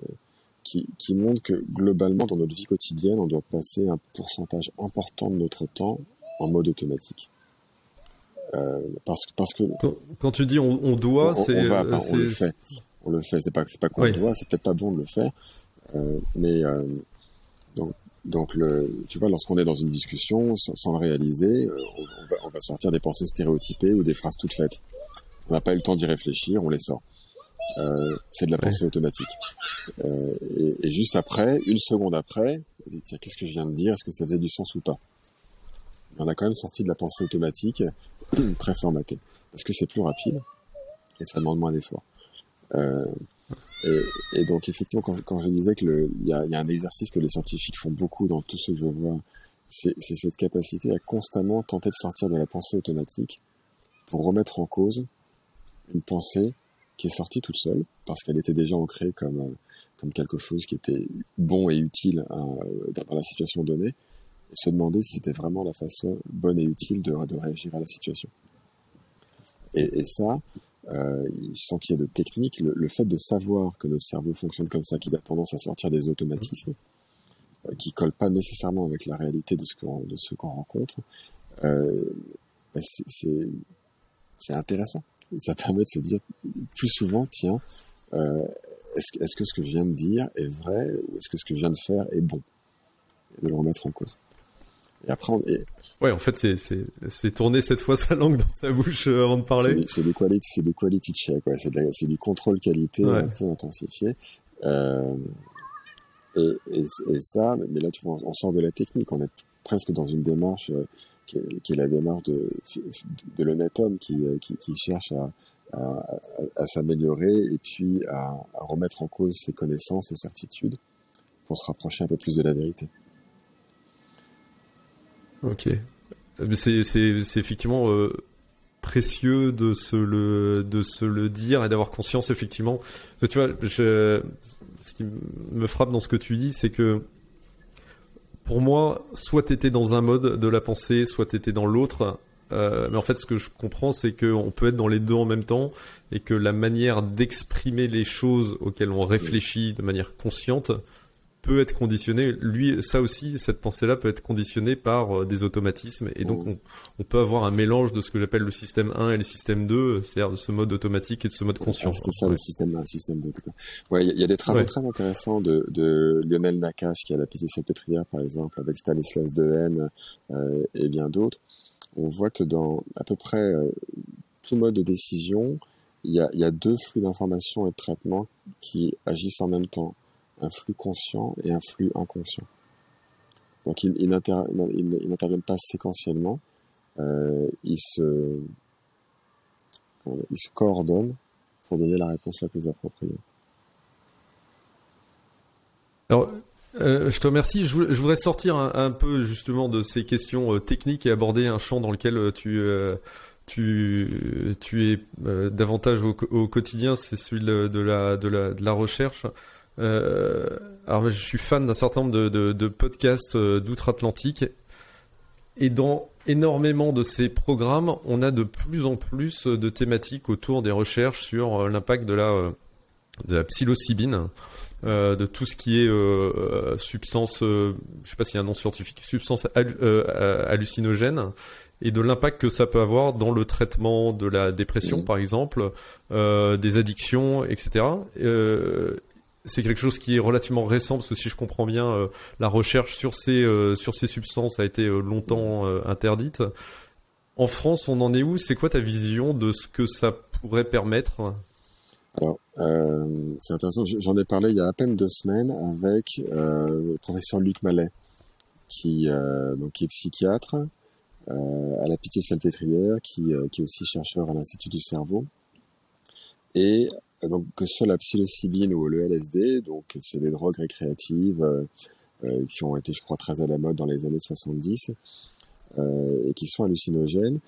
Speaker 2: qui, qui montrent que globalement dans notre vie quotidienne, on doit passer un pourcentage important de notre temps en mode automatique. Euh, parce, parce que
Speaker 1: quand, tu dis on, doit, c'est
Speaker 2: on, va, on le fait, on le fait. C'est pas c'est pas qu'on doit, c'est peut-être pas bon de le faire, euh, mais euh, donc donc le, tu vois, lorsqu'on est dans une discussion sans, le réaliser, on, va, on, va, sortir des pensées stéréotypées ou des phrases toutes faites. On n'a pas eu le temps d'y réfléchir, on les sort. Euh, c'est de la pensée automatique. Euh, et, et, juste après, une seconde après, on dit tiens, qu'est-ce que je viens de dire? Est-ce que ça faisait du sens ou pas? On a quand même sorti de la pensée automatique préformaté parce que c'est plus rapide et ça demande moins d'efforts. Euh, et, et, donc effectivement, quand je, quand je disais que il y a, y a, un exercice que les scientifiques font beaucoup dans tout ce que je vois, c'est cette capacité à constamment tenter de sortir de la pensée automatique pour remettre en cause une pensée qui est sortie toute seule parce qu'elle était déjà ancrée comme euh, comme quelque chose qui était bon et utile euh, dans la situation donnée se demander si c'était vraiment la façon bonne et utile de, de réagir à la situation. Et, ça, euh, sans qu'il y ait de technique, le, fait de savoir que notre cerveau fonctionne comme ça, qu'il a tendance à sortir des automatismes, euh, qui collent pas nécessairement avec la réalité de ce qu'on qu'on rencontre, euh, ben c'est intéressant. Ça permet de se dire plus souvent, tiens, euh, est-ce est que ce que je viens de dire est vrai ou est-ce que ce que je viens de faire est bon? Et de le remettre en cause. Et après,
Speaker 1: Ouais, en fait, c'est, tourner cette fois sa langue dans sa bouche euh, avant de parler.
Speaker 2: C'est, du quality, du quality check, ouais. C'est, du contrôle qualité un peu intensifié. Euh, et, et, et, ça, mais là, tu vois, on sort de la technique. On est presque dans une démarche qui, est, la démarche de, de l'honnête homme qui, euh, qui, cherche à, à, s'améliorer et puis à, remettre en cause ses connaissances et certitudes pour se rapprocher un peu plus de la vérité.
Speaker 1: Ok. C'est, effectivement euh, précieux de se le de se le dire et d'avoir conscience effectivement. tu vois, ce qui me frappe dans ce que tu dis, c'est que pour moi, soit t'étais dans un mode de la pensée, soit t'étais dans l'autre. Euh, mais en fait, ce que je comprends, c'est qu'on peut être dans les deux en même temps et que la manière d'exprimer les choses auxquelles on réfléchit de manière consciente peut être conditionné. Lui, ça aussi, cette pensée-là peut être conditionnée par euh, des automatismes. Et donc, oh. on, peut avoir un mélange de ce que j'appelle le système 1 et le système 2, c'est-à-dire de ce mode automatique et de ce mode conscient.
Speaker 2: Ah, C'était ça, le système 1, le système 2. Ouais, il y, a des travaux très intéressants de, de, Lionel Nakache, qui a la piscine salpêtrière, par exemple, avec Stanislas Dehaene euh, et bien d'autres. On voit que dans à peu près euh, tout mode de décision, il y a, y a deux flux d'informations et de traitement qui agissent en même temps un flux conscient et un flux inconscient. Donc ils, n'interviennent pas séquentiellement, euh, ils, se, coordonnent pour donner la réponse la plus appropriée.
Speaker 1: Alors, euh, je te remercie. Je, voudrais sortir un, peu justement de ces questions euh, techniques et aborder un champ dans lequel tu, es davantage au, quotidien, c'est celui de la recherche. Euh, alors je suis fan d'un certain nombre de, podcasts euh, d'outre-Atlantique. Et dans énormément de ces programmes, on a de plus en plus de thématiques autour des recherches sur euh, l'impact de la, de la psilocybine, de tout ce qui est substance, je sais pas s'il y a un nom scientifique, substance hallucinogène, et de l'impact que ça peut avoir dans le traitement de la dépression, mmh. par exemple, des addictions, etc c'est quelque chose qui est relativement récent parce que si je comprends bien, euh, la recherche sur ces euh, sur ces substances a été euh, longtemps interdite. En France, on en est où? C'est quoi ta vision de ce que ça pourrait permettre?
Speaker 2: Alors, c'est intéressant. J'en ai parlé il y a à peine deux semaines avec le professeur Luc Mallet, qui, donc, qui est psychiatre à la Pitié-Salpêtrière, qui, qui est aussi chercheur à l'Institut du cerveau. Et donc que ce soit la psilocybine ou le LSD, donc c'est des drogues récréatives qui ont été, je crois, très à la mode dans les années 70 euh, et qui sont hallucinogènes,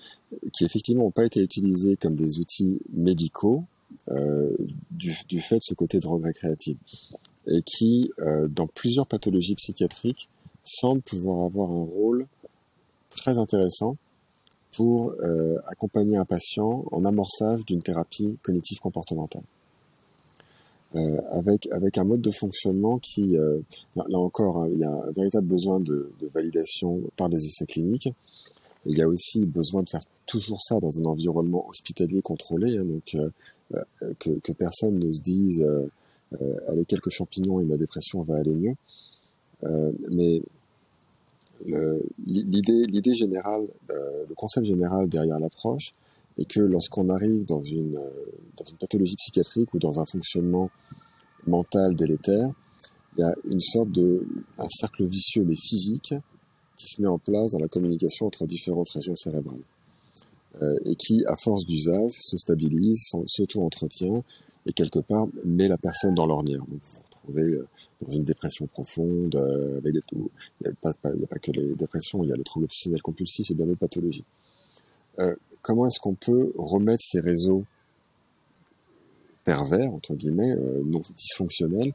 Speaker 2: qui effectivement n'ont pas été utilisés comme des outils médicaux euh, du, du, fait de ce côté drogue récréative, et qui, euh, dans plusieurs pathologies psychiatriques, semblent pouvoir avoir un rôle très intéressant pour euh, accompagner un patient en amorçage d'une thérapie cognitive comportementale. Euh, avec avec un mode de fonctionnement qui, euh, là encore, hein, il y a un véritable besoin de, de, validation par des essais cliniques. Il y a aussi besoin de faire toujours ça dans un environnement hospitalier contrôlé, hein, donc euh, euh, que, que, personne ne se dise euh, allez quelques champignons et ma dépression va aller mieux. mais l'idée générale, le concept général derrière l'approche, et que lorsqu'on arrive dans une, euh, dans une pathologie psychiatrique ou dans un fonctionnement mental délétère, il y a une sorte de un cercle vicieux mais physique qui se met en place dans la communication entre différentes régions cérébrales euh, et qui, à force d'usage, se stabilise, s'auto-entretient et quelque part met la personne dans l'ornière. Donc vous vous retrouvez euh, dans une dépression profonde, euh, avec des, il n'y a, pas, a pas que les dépressions, il y a le trouble obsessionnel compulsif et bien d'autres pathologies. Euh, comment est-ce qu'on peut remettre ces réseaux pervers, entre guillemets, euh, non dysfonctionnels,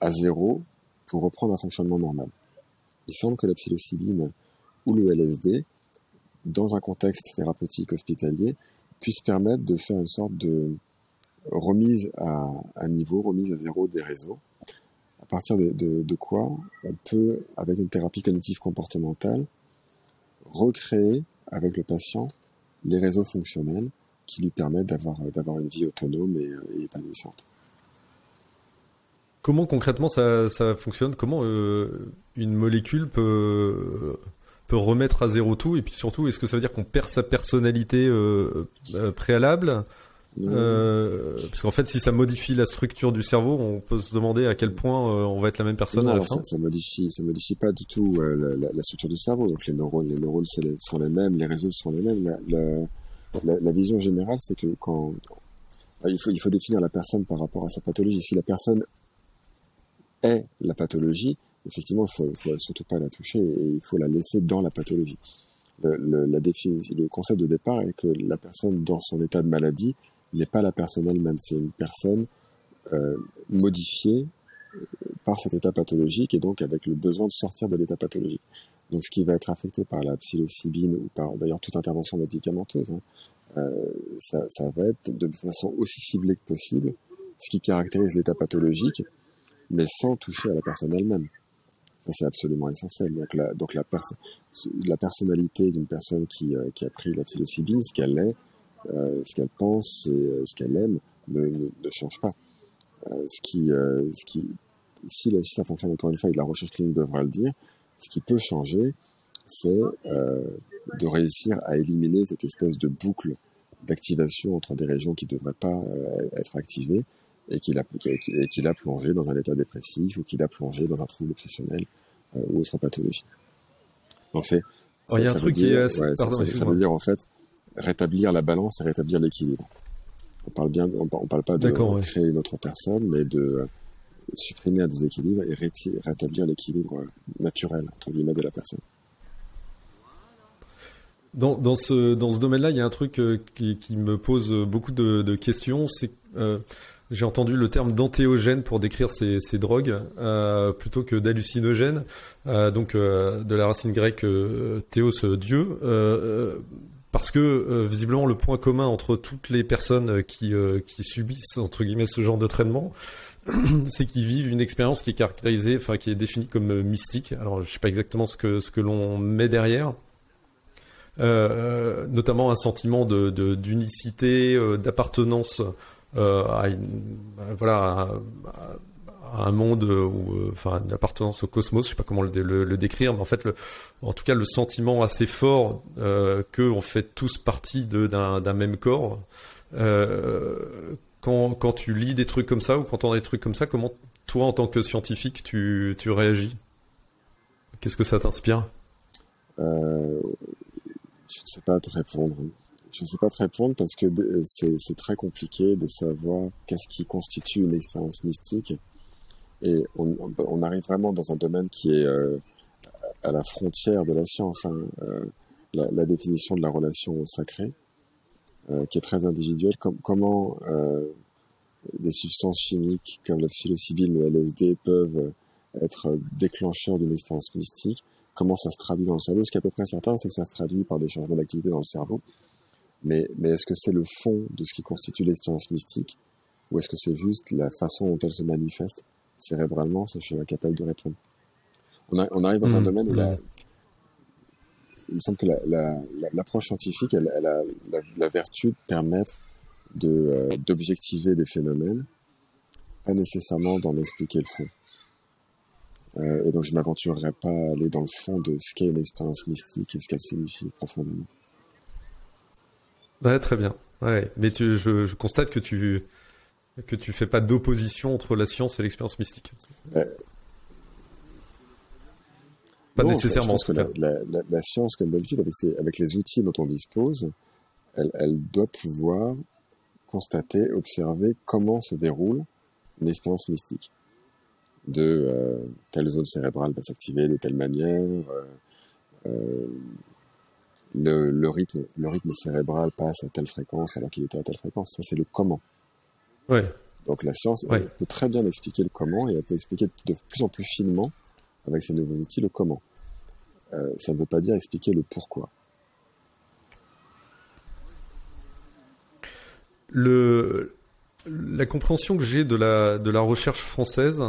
Speaker 2: à zéro pour reprendre un fonctionnement normal? Il semble que la psilocybine ou le LSD, dans un contexte thérapeutique hospitalier, puisse permettre de faire une sorte de remise à, niveau, remise à zéro des réseaux, à partir de, quoi on peut, avec une thérapie cognitive comportementale, recréer avec le patient les réseaux fonctionnels qui lui permettent d'avoir d'avoir une vie autonome et, et, épanouissante.
Speaker 1: Comment concrètement ça, fonctionne? Comment euh, une molécule peut peut remettre à zéro tout? Et puis surtout est-ce que ça veut dire qu'on perd sa personnalité euh, euh préalable? Euh, parce qu'en fait, si ça modifie la structure du cerveau, on peut se demander à quel point euh, on va être la même personne
Speaker 2: non,
Speaker 1: à la
Speaker 2: ça,
Speaker 1: fin.
Speaker 2: Ça modifie, ça modifie pas du tout euh, la, la, structure du cerveau. Donc les neurones, les neurones sont les mêmes, les réseaux sont les mêmes. La, vision générale, c'est que quand il faut, il faut définir la personne par rapport à sa pathologie. Si la personne est la pathologie, effectivement, il faut, faut surtout pas la toucher et il faut la laisser dans la pathologie. Le, le, la définition, le concept de départ est que la personne, dans son état de maladie, n'est pas la personne elle-même, c'est une personne euh, modifiée euh, par cet état pathologique et donc avec le besoin de sortir de l'état pathologique. Donc ce qui va être affecté par la psilocybine ou par d'ailleurs toute intervention médicamenteuse, hein, euh, ça, ça, va être de façon aussi ciblée que possible ce qui caractérise l'état pathologique, mais sans toucher à la personne elle-même. Ça c'est absolument essentiel. Donc la, donc la, perso la personnalité d'une personne qui, euh, qui a pris la psilocybine, ce qu'elle est, ce qu'elle pense et euh, ce qu'elle aime ne, ne, ne, change pas. Euh, ce qui, ce qui, si, si, ça fonctionne encore une fois, et la recherche clinique devra le dire, ce qui peut changer, c'est de réussir à éliminer cette espèce de boucle d'activation entre des régions qui ne devraient pas être activées et qui l'a qui l'a plongé dans un état dépressif ou qui l'a plongé dans un trouble obsessionnel euh, ou autre pathologie. Donc c'est
Speaker 1: il y a un truc
Speaker 2: dire,
Speaker 1: qui est assez...
Speaker 2: ouais,
Speaker 1: Pardon,
Speaker 2: ça, ça, veut dire en fait rétablir la balance et rétablir l'équilibre. On parle bien, on, on parle pas de
Speaker 1: ouais.
Speaker 2: créer une autre personne, mais de supprimer un déséquilibre et rétablir l'équilibre naturel entre guillemets de la personne.
Speaker 1: Dans, dans ce dans ce domaine-là, il y a un truc euh, qui, qui, me pose beaucoup de, de questions, c'est euh, j'ai entendu le terme d'antéogène pour décrire ces, ces drogues euh, plutôt que d'hallucinogène, euh, donc euh, de la racine grecque euh, théos Dieu, parce que visiblement le point commun entre toutes les personnes qui, qui subissent entre guillemets ce genre de traitement, c'est qu'ils vivent une expérience qui est caractérisée, enfin qui est définie comme mystique. Alors je sais pas exactement ce que ce que l'on met derrière. Euh, notamment un sentiment de d'unicité, euh, d'appartenance euh, à une, voilà, un monde ou enfin une appartenance au cosmos, je sais pas comment le, décrire, mais en fait, en tout cas, le sentiment assez fort euh, que on fait tous partie d'un même corps. Euh, quand, tu lis des trucs comme ça ou quand tu entends des trucs comme ça, comment toi, en tant que scientifique, tu, tu réagis? Qu'est-ce que ça t'inspire?
Speaker 2: Euh, Je ne sais pas te répondre. Je ne sais pas te répondre parce que c'est très compliqué de savoir qu'est-ce qui constitue une expérience mystique. Et on, arrive vraiment dans un domaine qui est euh, à la frontière de la science. Hein. Euh, la, définition de la relation au sacré, euh, qui est très individuelle. Com comment des substances chimiques comme la psilocybine, le LSD peuvent être déclencheurs d'une expérience mystique? Comment ça se traduit dans le cerveau? Ce qui est à peu près certain, c'est que ça se traduit par des changements d'activité dans le cerveau. Mais, mais est-ce que c'est le fond de ce qui constitue l'expérience mystique? Ou est-ce que c'est juste la façon dont elle se manifeste? Cérébralement Ça, je suis incapable de répondre. On, a, on arrive dans un mmh. domaine où la, il me semble que l'approche la, scientifique, elle, elle a la, vertu de permettre euh, d'objectiver des phénomènes, pas nécessairement d'en expliquer le fond. Euh, et donc je m'aventurerai pas à aller dans le fond de ce qu'est une expérience mystique et ce qu'elle signifie profondément.
Speaker 1: Ouais, très bien. Ouais, mais tu, je, je, constate que tu que tu fais pas d'opposition entre la science et l'expérience mystique. Ouais. Pas nécessairement. Je pense
Speaker 2: que la, la, la, science, comme d'habitude, avec, avec les outils dont on dispose, elle, elle doit pouvoir constater, observer comment se déroule une expérience mystique. De euh, telle zone cérébrale va s'activer de telle manière, euh, euh, le, le, rythme, le rythme cérébral passe à telle fréquence alors qu'il était à telle fréquence. Ça, c'est le comment.
Speaker 1: Ouais.
Speaker 2: Donc la science elle peut très bien expliquer le comment et elle peut expliquer de plus en plus finement, avec ces nouveaux outils, le comment. Euh, ça ne veut pas dire expliquer le pourquoi.
Speaker 1: Le, la compréhension que j'ai de la, de la recherche française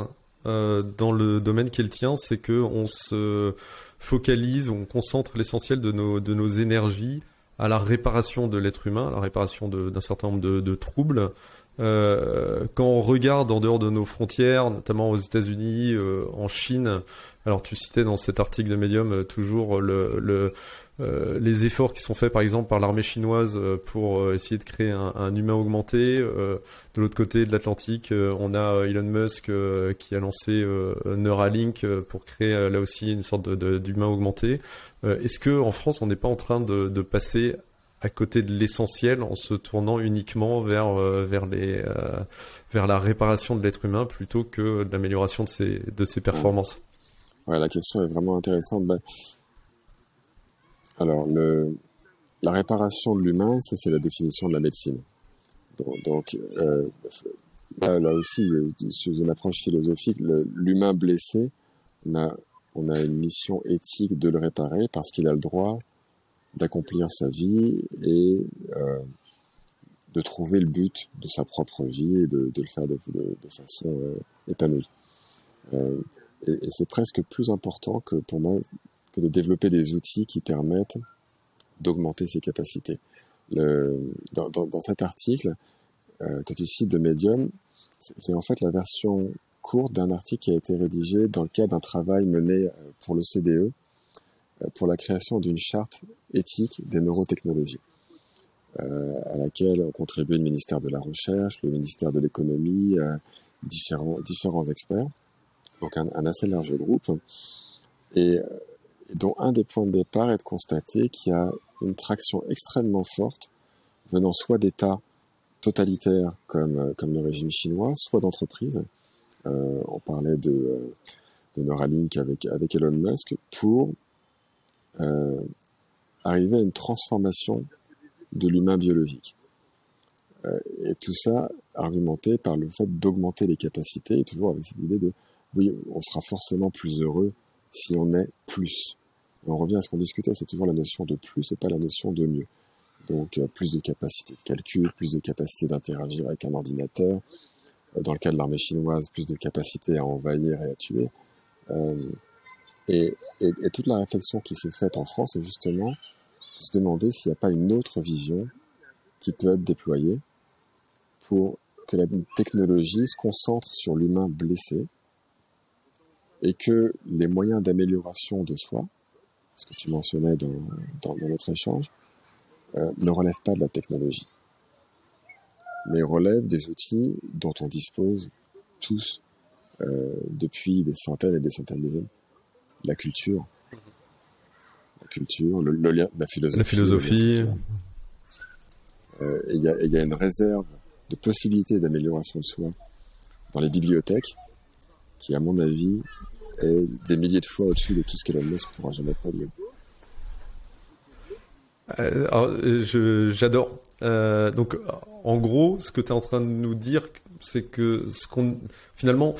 Speaker 1: euh, dans le domaine qui est le tien, c'est qu'on se focalise, on concentre l'essentiel de nos, de nos énergies à la réparation de l'être humain, à la réparation d'un certain nombre de, de troubles. Euh, quand on regarde en dehors de nos frontières, notamment aux États-Unis, euh, en Chine, alors tu citais dans cet article de Medium euh, toujours le, le euh, les efforts qui sont faits par exemple par l'armée chinoise pour essayer de créer un, un humain augmenté. de l'autre côté de l'Atlantique, on a Elon Musk qui a lancé Neuralink pour créer là aussi une sorte d'humain augmenté. Est-ce que en France, on n'est pas en train de, de, passer à côté de l'essentiel en se tournant uniquement vers vers les vers la réparation de l'être humain plutôt que l'amélioration de ses de ses performances
Speaker 2: Ouais, la question est vraiment intéressante. Ben, alors, la réparation de l'humain, c'est la définition de la médecine. Donc, euh, là, aussi, sous une approche philosophique, l'humain blessé, on a une mission éthique de le réparer parce qu'il a le droit d'accomplir sa vie et euh, de trouver le but de sa propre vie et de, le faire de, façon euh, épanouie. Euh, et, c'est presque plus important que pour moi de développer des outils qui permettent d'augmenter ses capacités. Dans, cet article que tu cites de Medium, c'est en fait la version courte d'un article qui a été rédigé dans le cadre d'un travail mené pour le CDE pour la création d'une charte éthique des neurotechnologies, euh, à laquelle ont contribué le ministère de la Recherche, le ministère de l'Économie, euh, différents, experts, donc un, assez large groupe. Et dont un des points de départ est de constater qu'il y a une traction extrêmement forte venant soit d'États totalitaires comme, euh, le régime chinois, soit d'entreprises. Euh, on parlait de, euh, Neuralink avec Elon Musk pour euh, arriver à une transformation de l'humain biologique. Euh, et tout ça argumenté par le fait d'augmenter les capacités, et toujours avec cette idée de oui, on sera forcément plus heureux si on est plus. on revient à ce qu'on discutait, c'est toujours la notion de plus et pas la notion de mieux. Donc euh, plus de capacité de calcul, plus de capacité d'interagir avec un ordinateur. Euh, dans le cas de l'armée chinoise, plus de capacité à envahir et à tuer. Euh, et, et, et, toute la réflexion qui s'est faite en France est justement de se demander s'il n'y a pas une autre vision qui peut être déployée pour que la technologie se concentre sur l'humain blessé, et que les moyens d'amélioration de soi, ce que tu mentionnais dans, dans, notre échange, euh, ne relèvent pas de la technologie, mais relèvent des outils dont on dispose tous euh, depuis des centaines et des centaines d'années. La culture, la culture, le, la philosophie.
Speaker 1: La philosophie.
Speaker 2: Euh, il y, a, y a une réserve de possibilités d'amélioration de soi dans les bibliothèques qui, à mon avis, est des milliers de fois au-dessus de tout ce qu'Elon Musk pourra jamais produire.
Speaker 1: Euh, j'adore. Euh, donc, en gros, ce que tu es en train de nous dire, c'est que ce qu'on, finalement,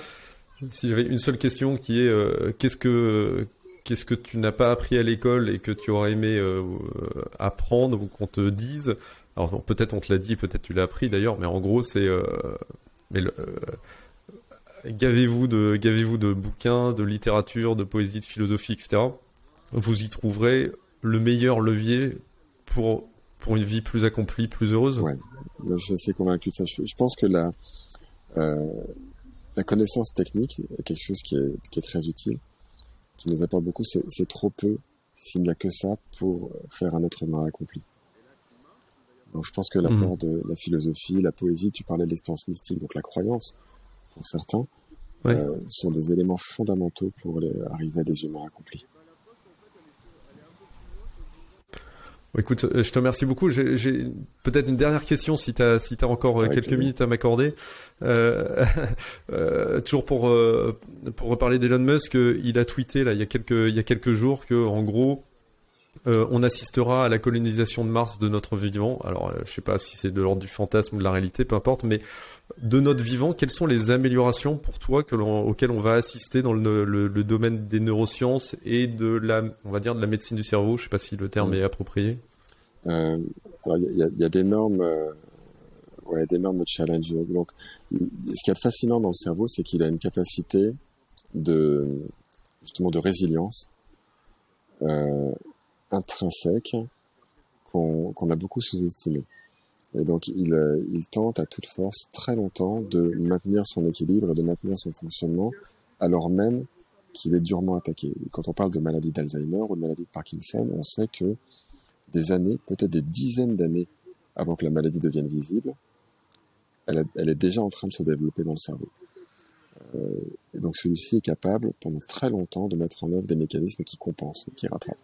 Speaker 1: si j'avais une seule question qui est euh, qu'est-ce que qu'est-ce que tu n'as pas appris à l'école et que tu aurais aimé euh, apprendre ou qu'on te dise? Alors peut-être on te l'a dit, peut-être tu l'as appris d'ailleurs, mais en gros c'est mais gavez-vous de gavez-vous de bouquins, de littérature, de poésie, de philosophie, etc. Vous y trouverez le meilleur levier pour, pour une vie plus accomplie, plus heureuse?
Speaker 2: Ouais, je suis assez convaincu de ça. Je, pense que la, euh, la connaissance technique est quelque chose qui est, qui est très utile, qui nous apporte beaucoup. C'est trop peu s'il n'y a que ça pour faire un être humain accompli. Donc je pense que l'apport mmh. de la philosophie, la poésie, tu parlais de l'expérience mystique, donc la croyance, pour certains, euh, sont des éléments fondamentaux pour arriver à des humains accomplis.
Speaker 1: Écoute, euh, je te remercie beaucoup. J'ai peut-être une dernière question si tu as, si as encore euh, quelques minutes à m'accorder. Euh, euh, toujours pour, pour reparler d'Elon Musk, il a tweeté là, il, y a quelques, il y a quelques jours que en gros, on assistera à la colonisation de Mars de notre vivant. Alors, je sais pas si c'est de l'ordre du fantasme ou de la réalité, peu importe, mais de notre vivant, quelles sont les améliorations pour toi que auxquelles on va assister dans le, le, domaine des neurosciences et de la, on va dire, de la médecine du cerveau? Je sais pas si le terme mm. est approprié.
Speaker 2: Euh, il y a, y a d'énormes euh, ouais, d'énormes challenges. Donc, ce qui est fascinant dans le cerveau, c'est qu'il a une capacité de justement de résilience euh, intrinsèque qu'on a beaucoup sous-estimé. Et donc, il, il tente à toute force, très longtemps, de maintenir son équilibre et de maintenir son fonctionnement, alors même qu'il est durement attaqué. Quand on parle de maladie d'Alzheimer ou de maladie de Parkinson, on sait que des années, peut-être des dizaines d'années avant que la maladie devienne visible, elle, est déjà en train de se développer dans le cerveau. Euh, et donc celui-ci est capable, pendant très longtemps, de mettre en œuvre des mécanismes qui compensent, qui rattrapent.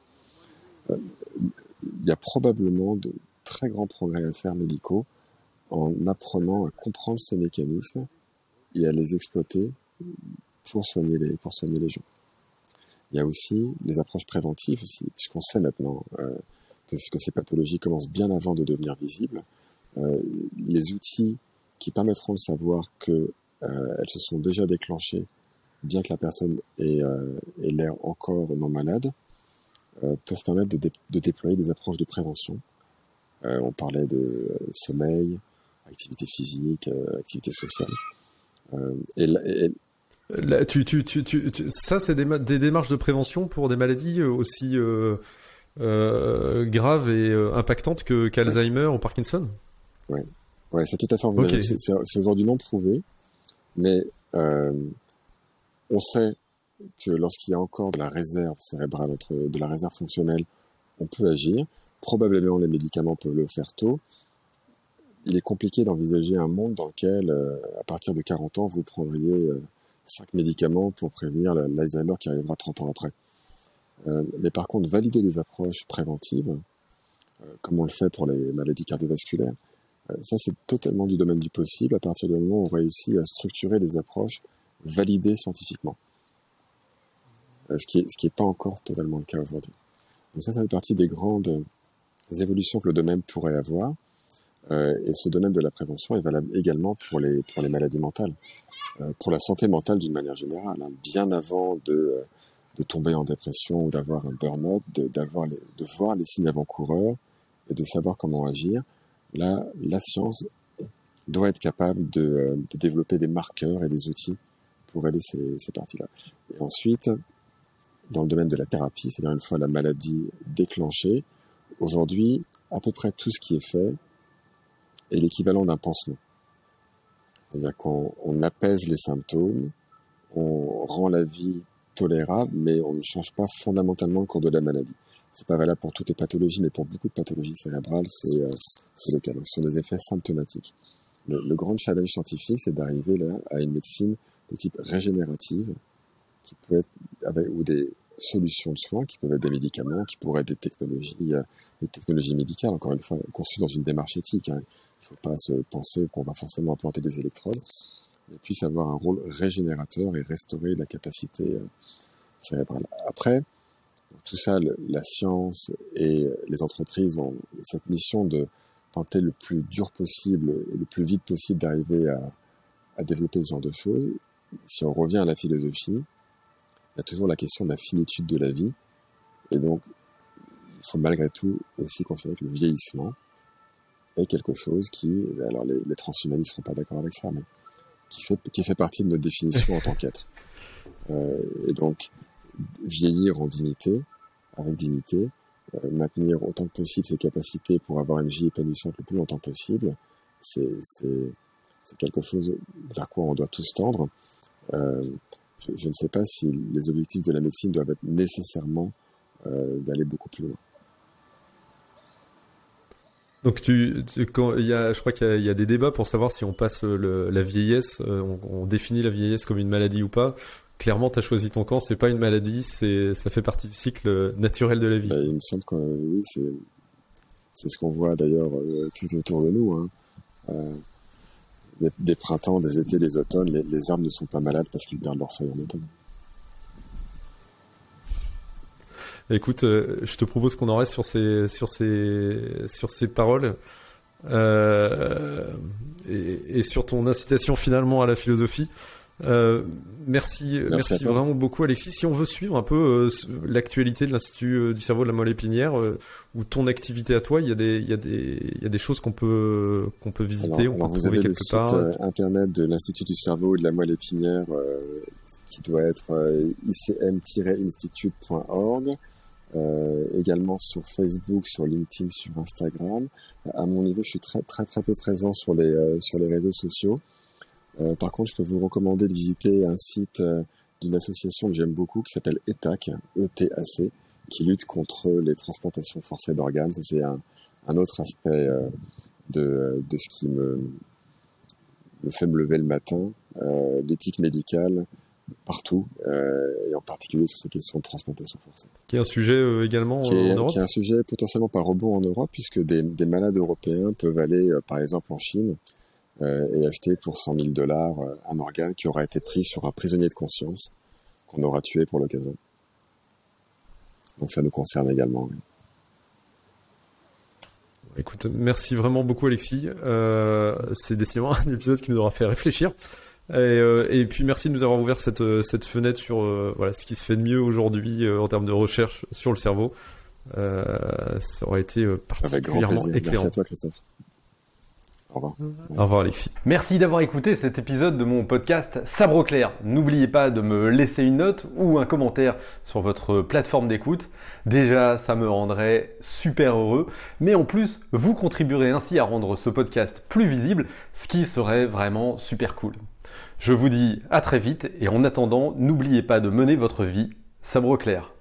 Speaker 2: Il y a probablement de très grands progrès à faire médicaux en apprenant à comprendre ces mécanismes et à les exploiter pour soigner les, pour soigner les gens. Il y a aussi les approches préventives aussi, puisqu'on sait maintenant euh, que, ces pathologies commencent bien avant de devenir visibles. Euh, les outils qui permettront de savoir que euh, elles se sont déjà déclenchées, bien que la personne ait, euh, l'air encore non malade, peuvent permettre de, déployer des approches de prévention. on parlait de sommeil, activité physique, activité sociale.
Speaker 1: et, tu, tu, tu, ça, c'est des, des, démarches de prévention pour des maladies aussi euh, grave et euh, impactante que qu'Alzheimer ou Parkinson?
Speaker 2: Oui, ouais, c'est tout à fait okay. C'est aujourd'hui non prouvé, mais euh, on sait que lorsqu'il y a encore de la réserve cérébrale, de la réserve fonctionnelle, on peut agir. Probablement, les médicaments peuvent le faire tôt. Il est compliqué d'envisager un monde dans lequel, euh, à partir de 40 ans, vous prendriez 5 médicaments pour prévenir l'Alzheimer qui arrivera 30 ans après. Euh, mais par contre, valider des approches préventives, euh, comme on le fait pour les maladies cardiovasculaires, euh, ça c'est totalement du domaine du possible à partir du moment où on réussit à structurer des approches validées scientifiquement. Ce qui n'est ce qui est pas encore totalement le cas aujourd'hui. Donc ça, ça fait partie des grandes évolutions que le domaine pourrait avoir. et ce domaine de la prévention est valable également pour les, pour les maladies mentales, pour la santé mentale d'une manière générale. Hein. bien avant de de tomber en dépression ou d'avoir un burn-out, de, de voir les signes avant-coureurs et de savoir comment agir. Là, la science doit être capable de, euh, de développer des marqueurs et des outils pour aider ces, ces parties-là. Et ensuite, dans le domaine de la thérapie, c'est-à-dire une fois la maladie déclenchée, aujourd'hui, à peu près tout ce qui est fait est l'équivalent d'un pansement. C'est-à-dire qu'on on apaise les symptômes, on rend la vie tolérable, mais on ne change pas fondamentalement le cours de la maladie. C'est pas valable pour toutes les pathologies, mais pour beaucoup de pathologies cérébrales, c'est euh, le cas. Ce sont des effets symptomatiques. Le, grand challenge scientifique, c'est d'arriver à une médecine de type régénérative, qui peut être ou des solutions de soins qui peuvent être des médicaments, qui pourraient être des technologies, euh, des technologies médicales, encore une fois, conçues dans une démarche éthique. Hein. Il ne faut pas se penser qu'on va forcément implanter des électrodes, mais puisse avoir un rôle régénérateur et restaurer la capacité euh, cérébrale. Après, tout ça, la science et les entreprises ont cette mission de tenter le plus dur possible et le plus vite possible d'arriver à développer ce genre de choses. Si on revient à la philosophie, il y a toujours la question de la finitude de la vie. Et donc, il faut malgré tout aussi considérer que le vieillissement est quelque chose qui, alors les, les transhumanistes ne seront pas d'accord avec ça, mais qui fait, qui fait partie de notre définition en tant qu'être. Euh, et donc, vieillir en dignité, avec dignité, euh, maintenir autant que possible ses capacités pour avoir une vie épanouissante le plus longtemps possible, c'est quelque chose vers quoi on doit tous tendre. Euh, je, ne sais pas si les objectifs de la médecine doivent être nécessairement euh, d'aller beaucoup plus loin.
Speaker 1: Donc tu, quand il y a, je crois qu'il y, a des débats pour savoir si on passe la vieillesse, euh, on, définit la vieillesse comme une maladie ou pas. Clairement, tu as choisi ton camp, c'est pas une maladie, c'est ça fait partie du cycle naturel de la vie.
Speaker 2: Bah, il me semble que oui, c'est c'est ce qu'on voit d'ailleurs euh, tout autour de nous. Hein. Euh, des, printemps, des étés, des automnes, les, arbres ne sont pas malades parce qu'ils perdent leurs feuilles en automne.
Speaker 1: Écoute, euh, je te propose qu'on en reste sur ces, paroles euh, et, sur ton incitation finalement à la philosophie. Euh, merci, merci, vraiment beaucoup Alexis. Si on veut suivre un peu euh, l'actualité de l'Institut euh, du cerveau de la moelle épinière ou ton activité à toi, il y a des, il y a des, il y a des choses qu'on peut, qu'on peut visiter, on peut
Speaker 2: vous avez le site internet de l'Institut du cerveau et de la moelle épinière qui doit être icm-institute.org. également sur Facebook, sur LinkedIn, sur Instagram. À mon niveau, je suis très très très peu présent sur les sur les réseaux sociaux. Euh, par contre, je peux vous recommander de visiter un site euh, d'une association que j'aime beaucoup qui s'appelle ETAC, E-T-A-C, qui lutte contre les transplantations forcées d'organes. c'est un, un, autre aspect euh, de, de, ce qui me, me, fait me lever le matin, l'éthique médicale partout, et en particulier sur ces questions de transplantation forcée.
Speaker 1: Qui est un sujet également
Speaker 2: qui
Speaker 1: est, en Europe
Speaker 2: Qui est un sujet potentiellement par rebond en Europe, puisque des, des malades européens peuvent aller, par exemple, en Chine, euh, et acheter pour 100 000 dollars euh, un organe qui aura été pris sur un prisonnier de conscience qu'on aura tué pour l'occasion. Donc ça nous concerne également.
Speaker 1: Écoute, merci vraiment beaucoup Alexis. Euh, c'est décidément un épisode qui nous aura fait réfléchir. Et, euh, et, puis merci de nous avoir ouvert cette, cette fenêtre sur euh, voilà, ce qui se fait de mieux aujourd'hui en termes de recherche sur le cerveau. ça aurait été particulièrement éclairant.
Speaker 2: Merci à toi Christophe. Au revoir.
Speaker 1: Au revoir Alexis.
Speaker 3: Merci d'avoir écouté cet épisode de mon podcast Sabre au clair. N'oubliez pas de me laisser une note ou un commentaire sur votre plateforme d'écoute. Déjà, ça me rendrait super heureux. Mais en plus, vous contribuerez ainsi à rendre ce podcast plus visible, ce qui serait vraiment super cool. Je vous dis à très vite et en attendant, n'oubliez pas de mener votre vie sabre au clair.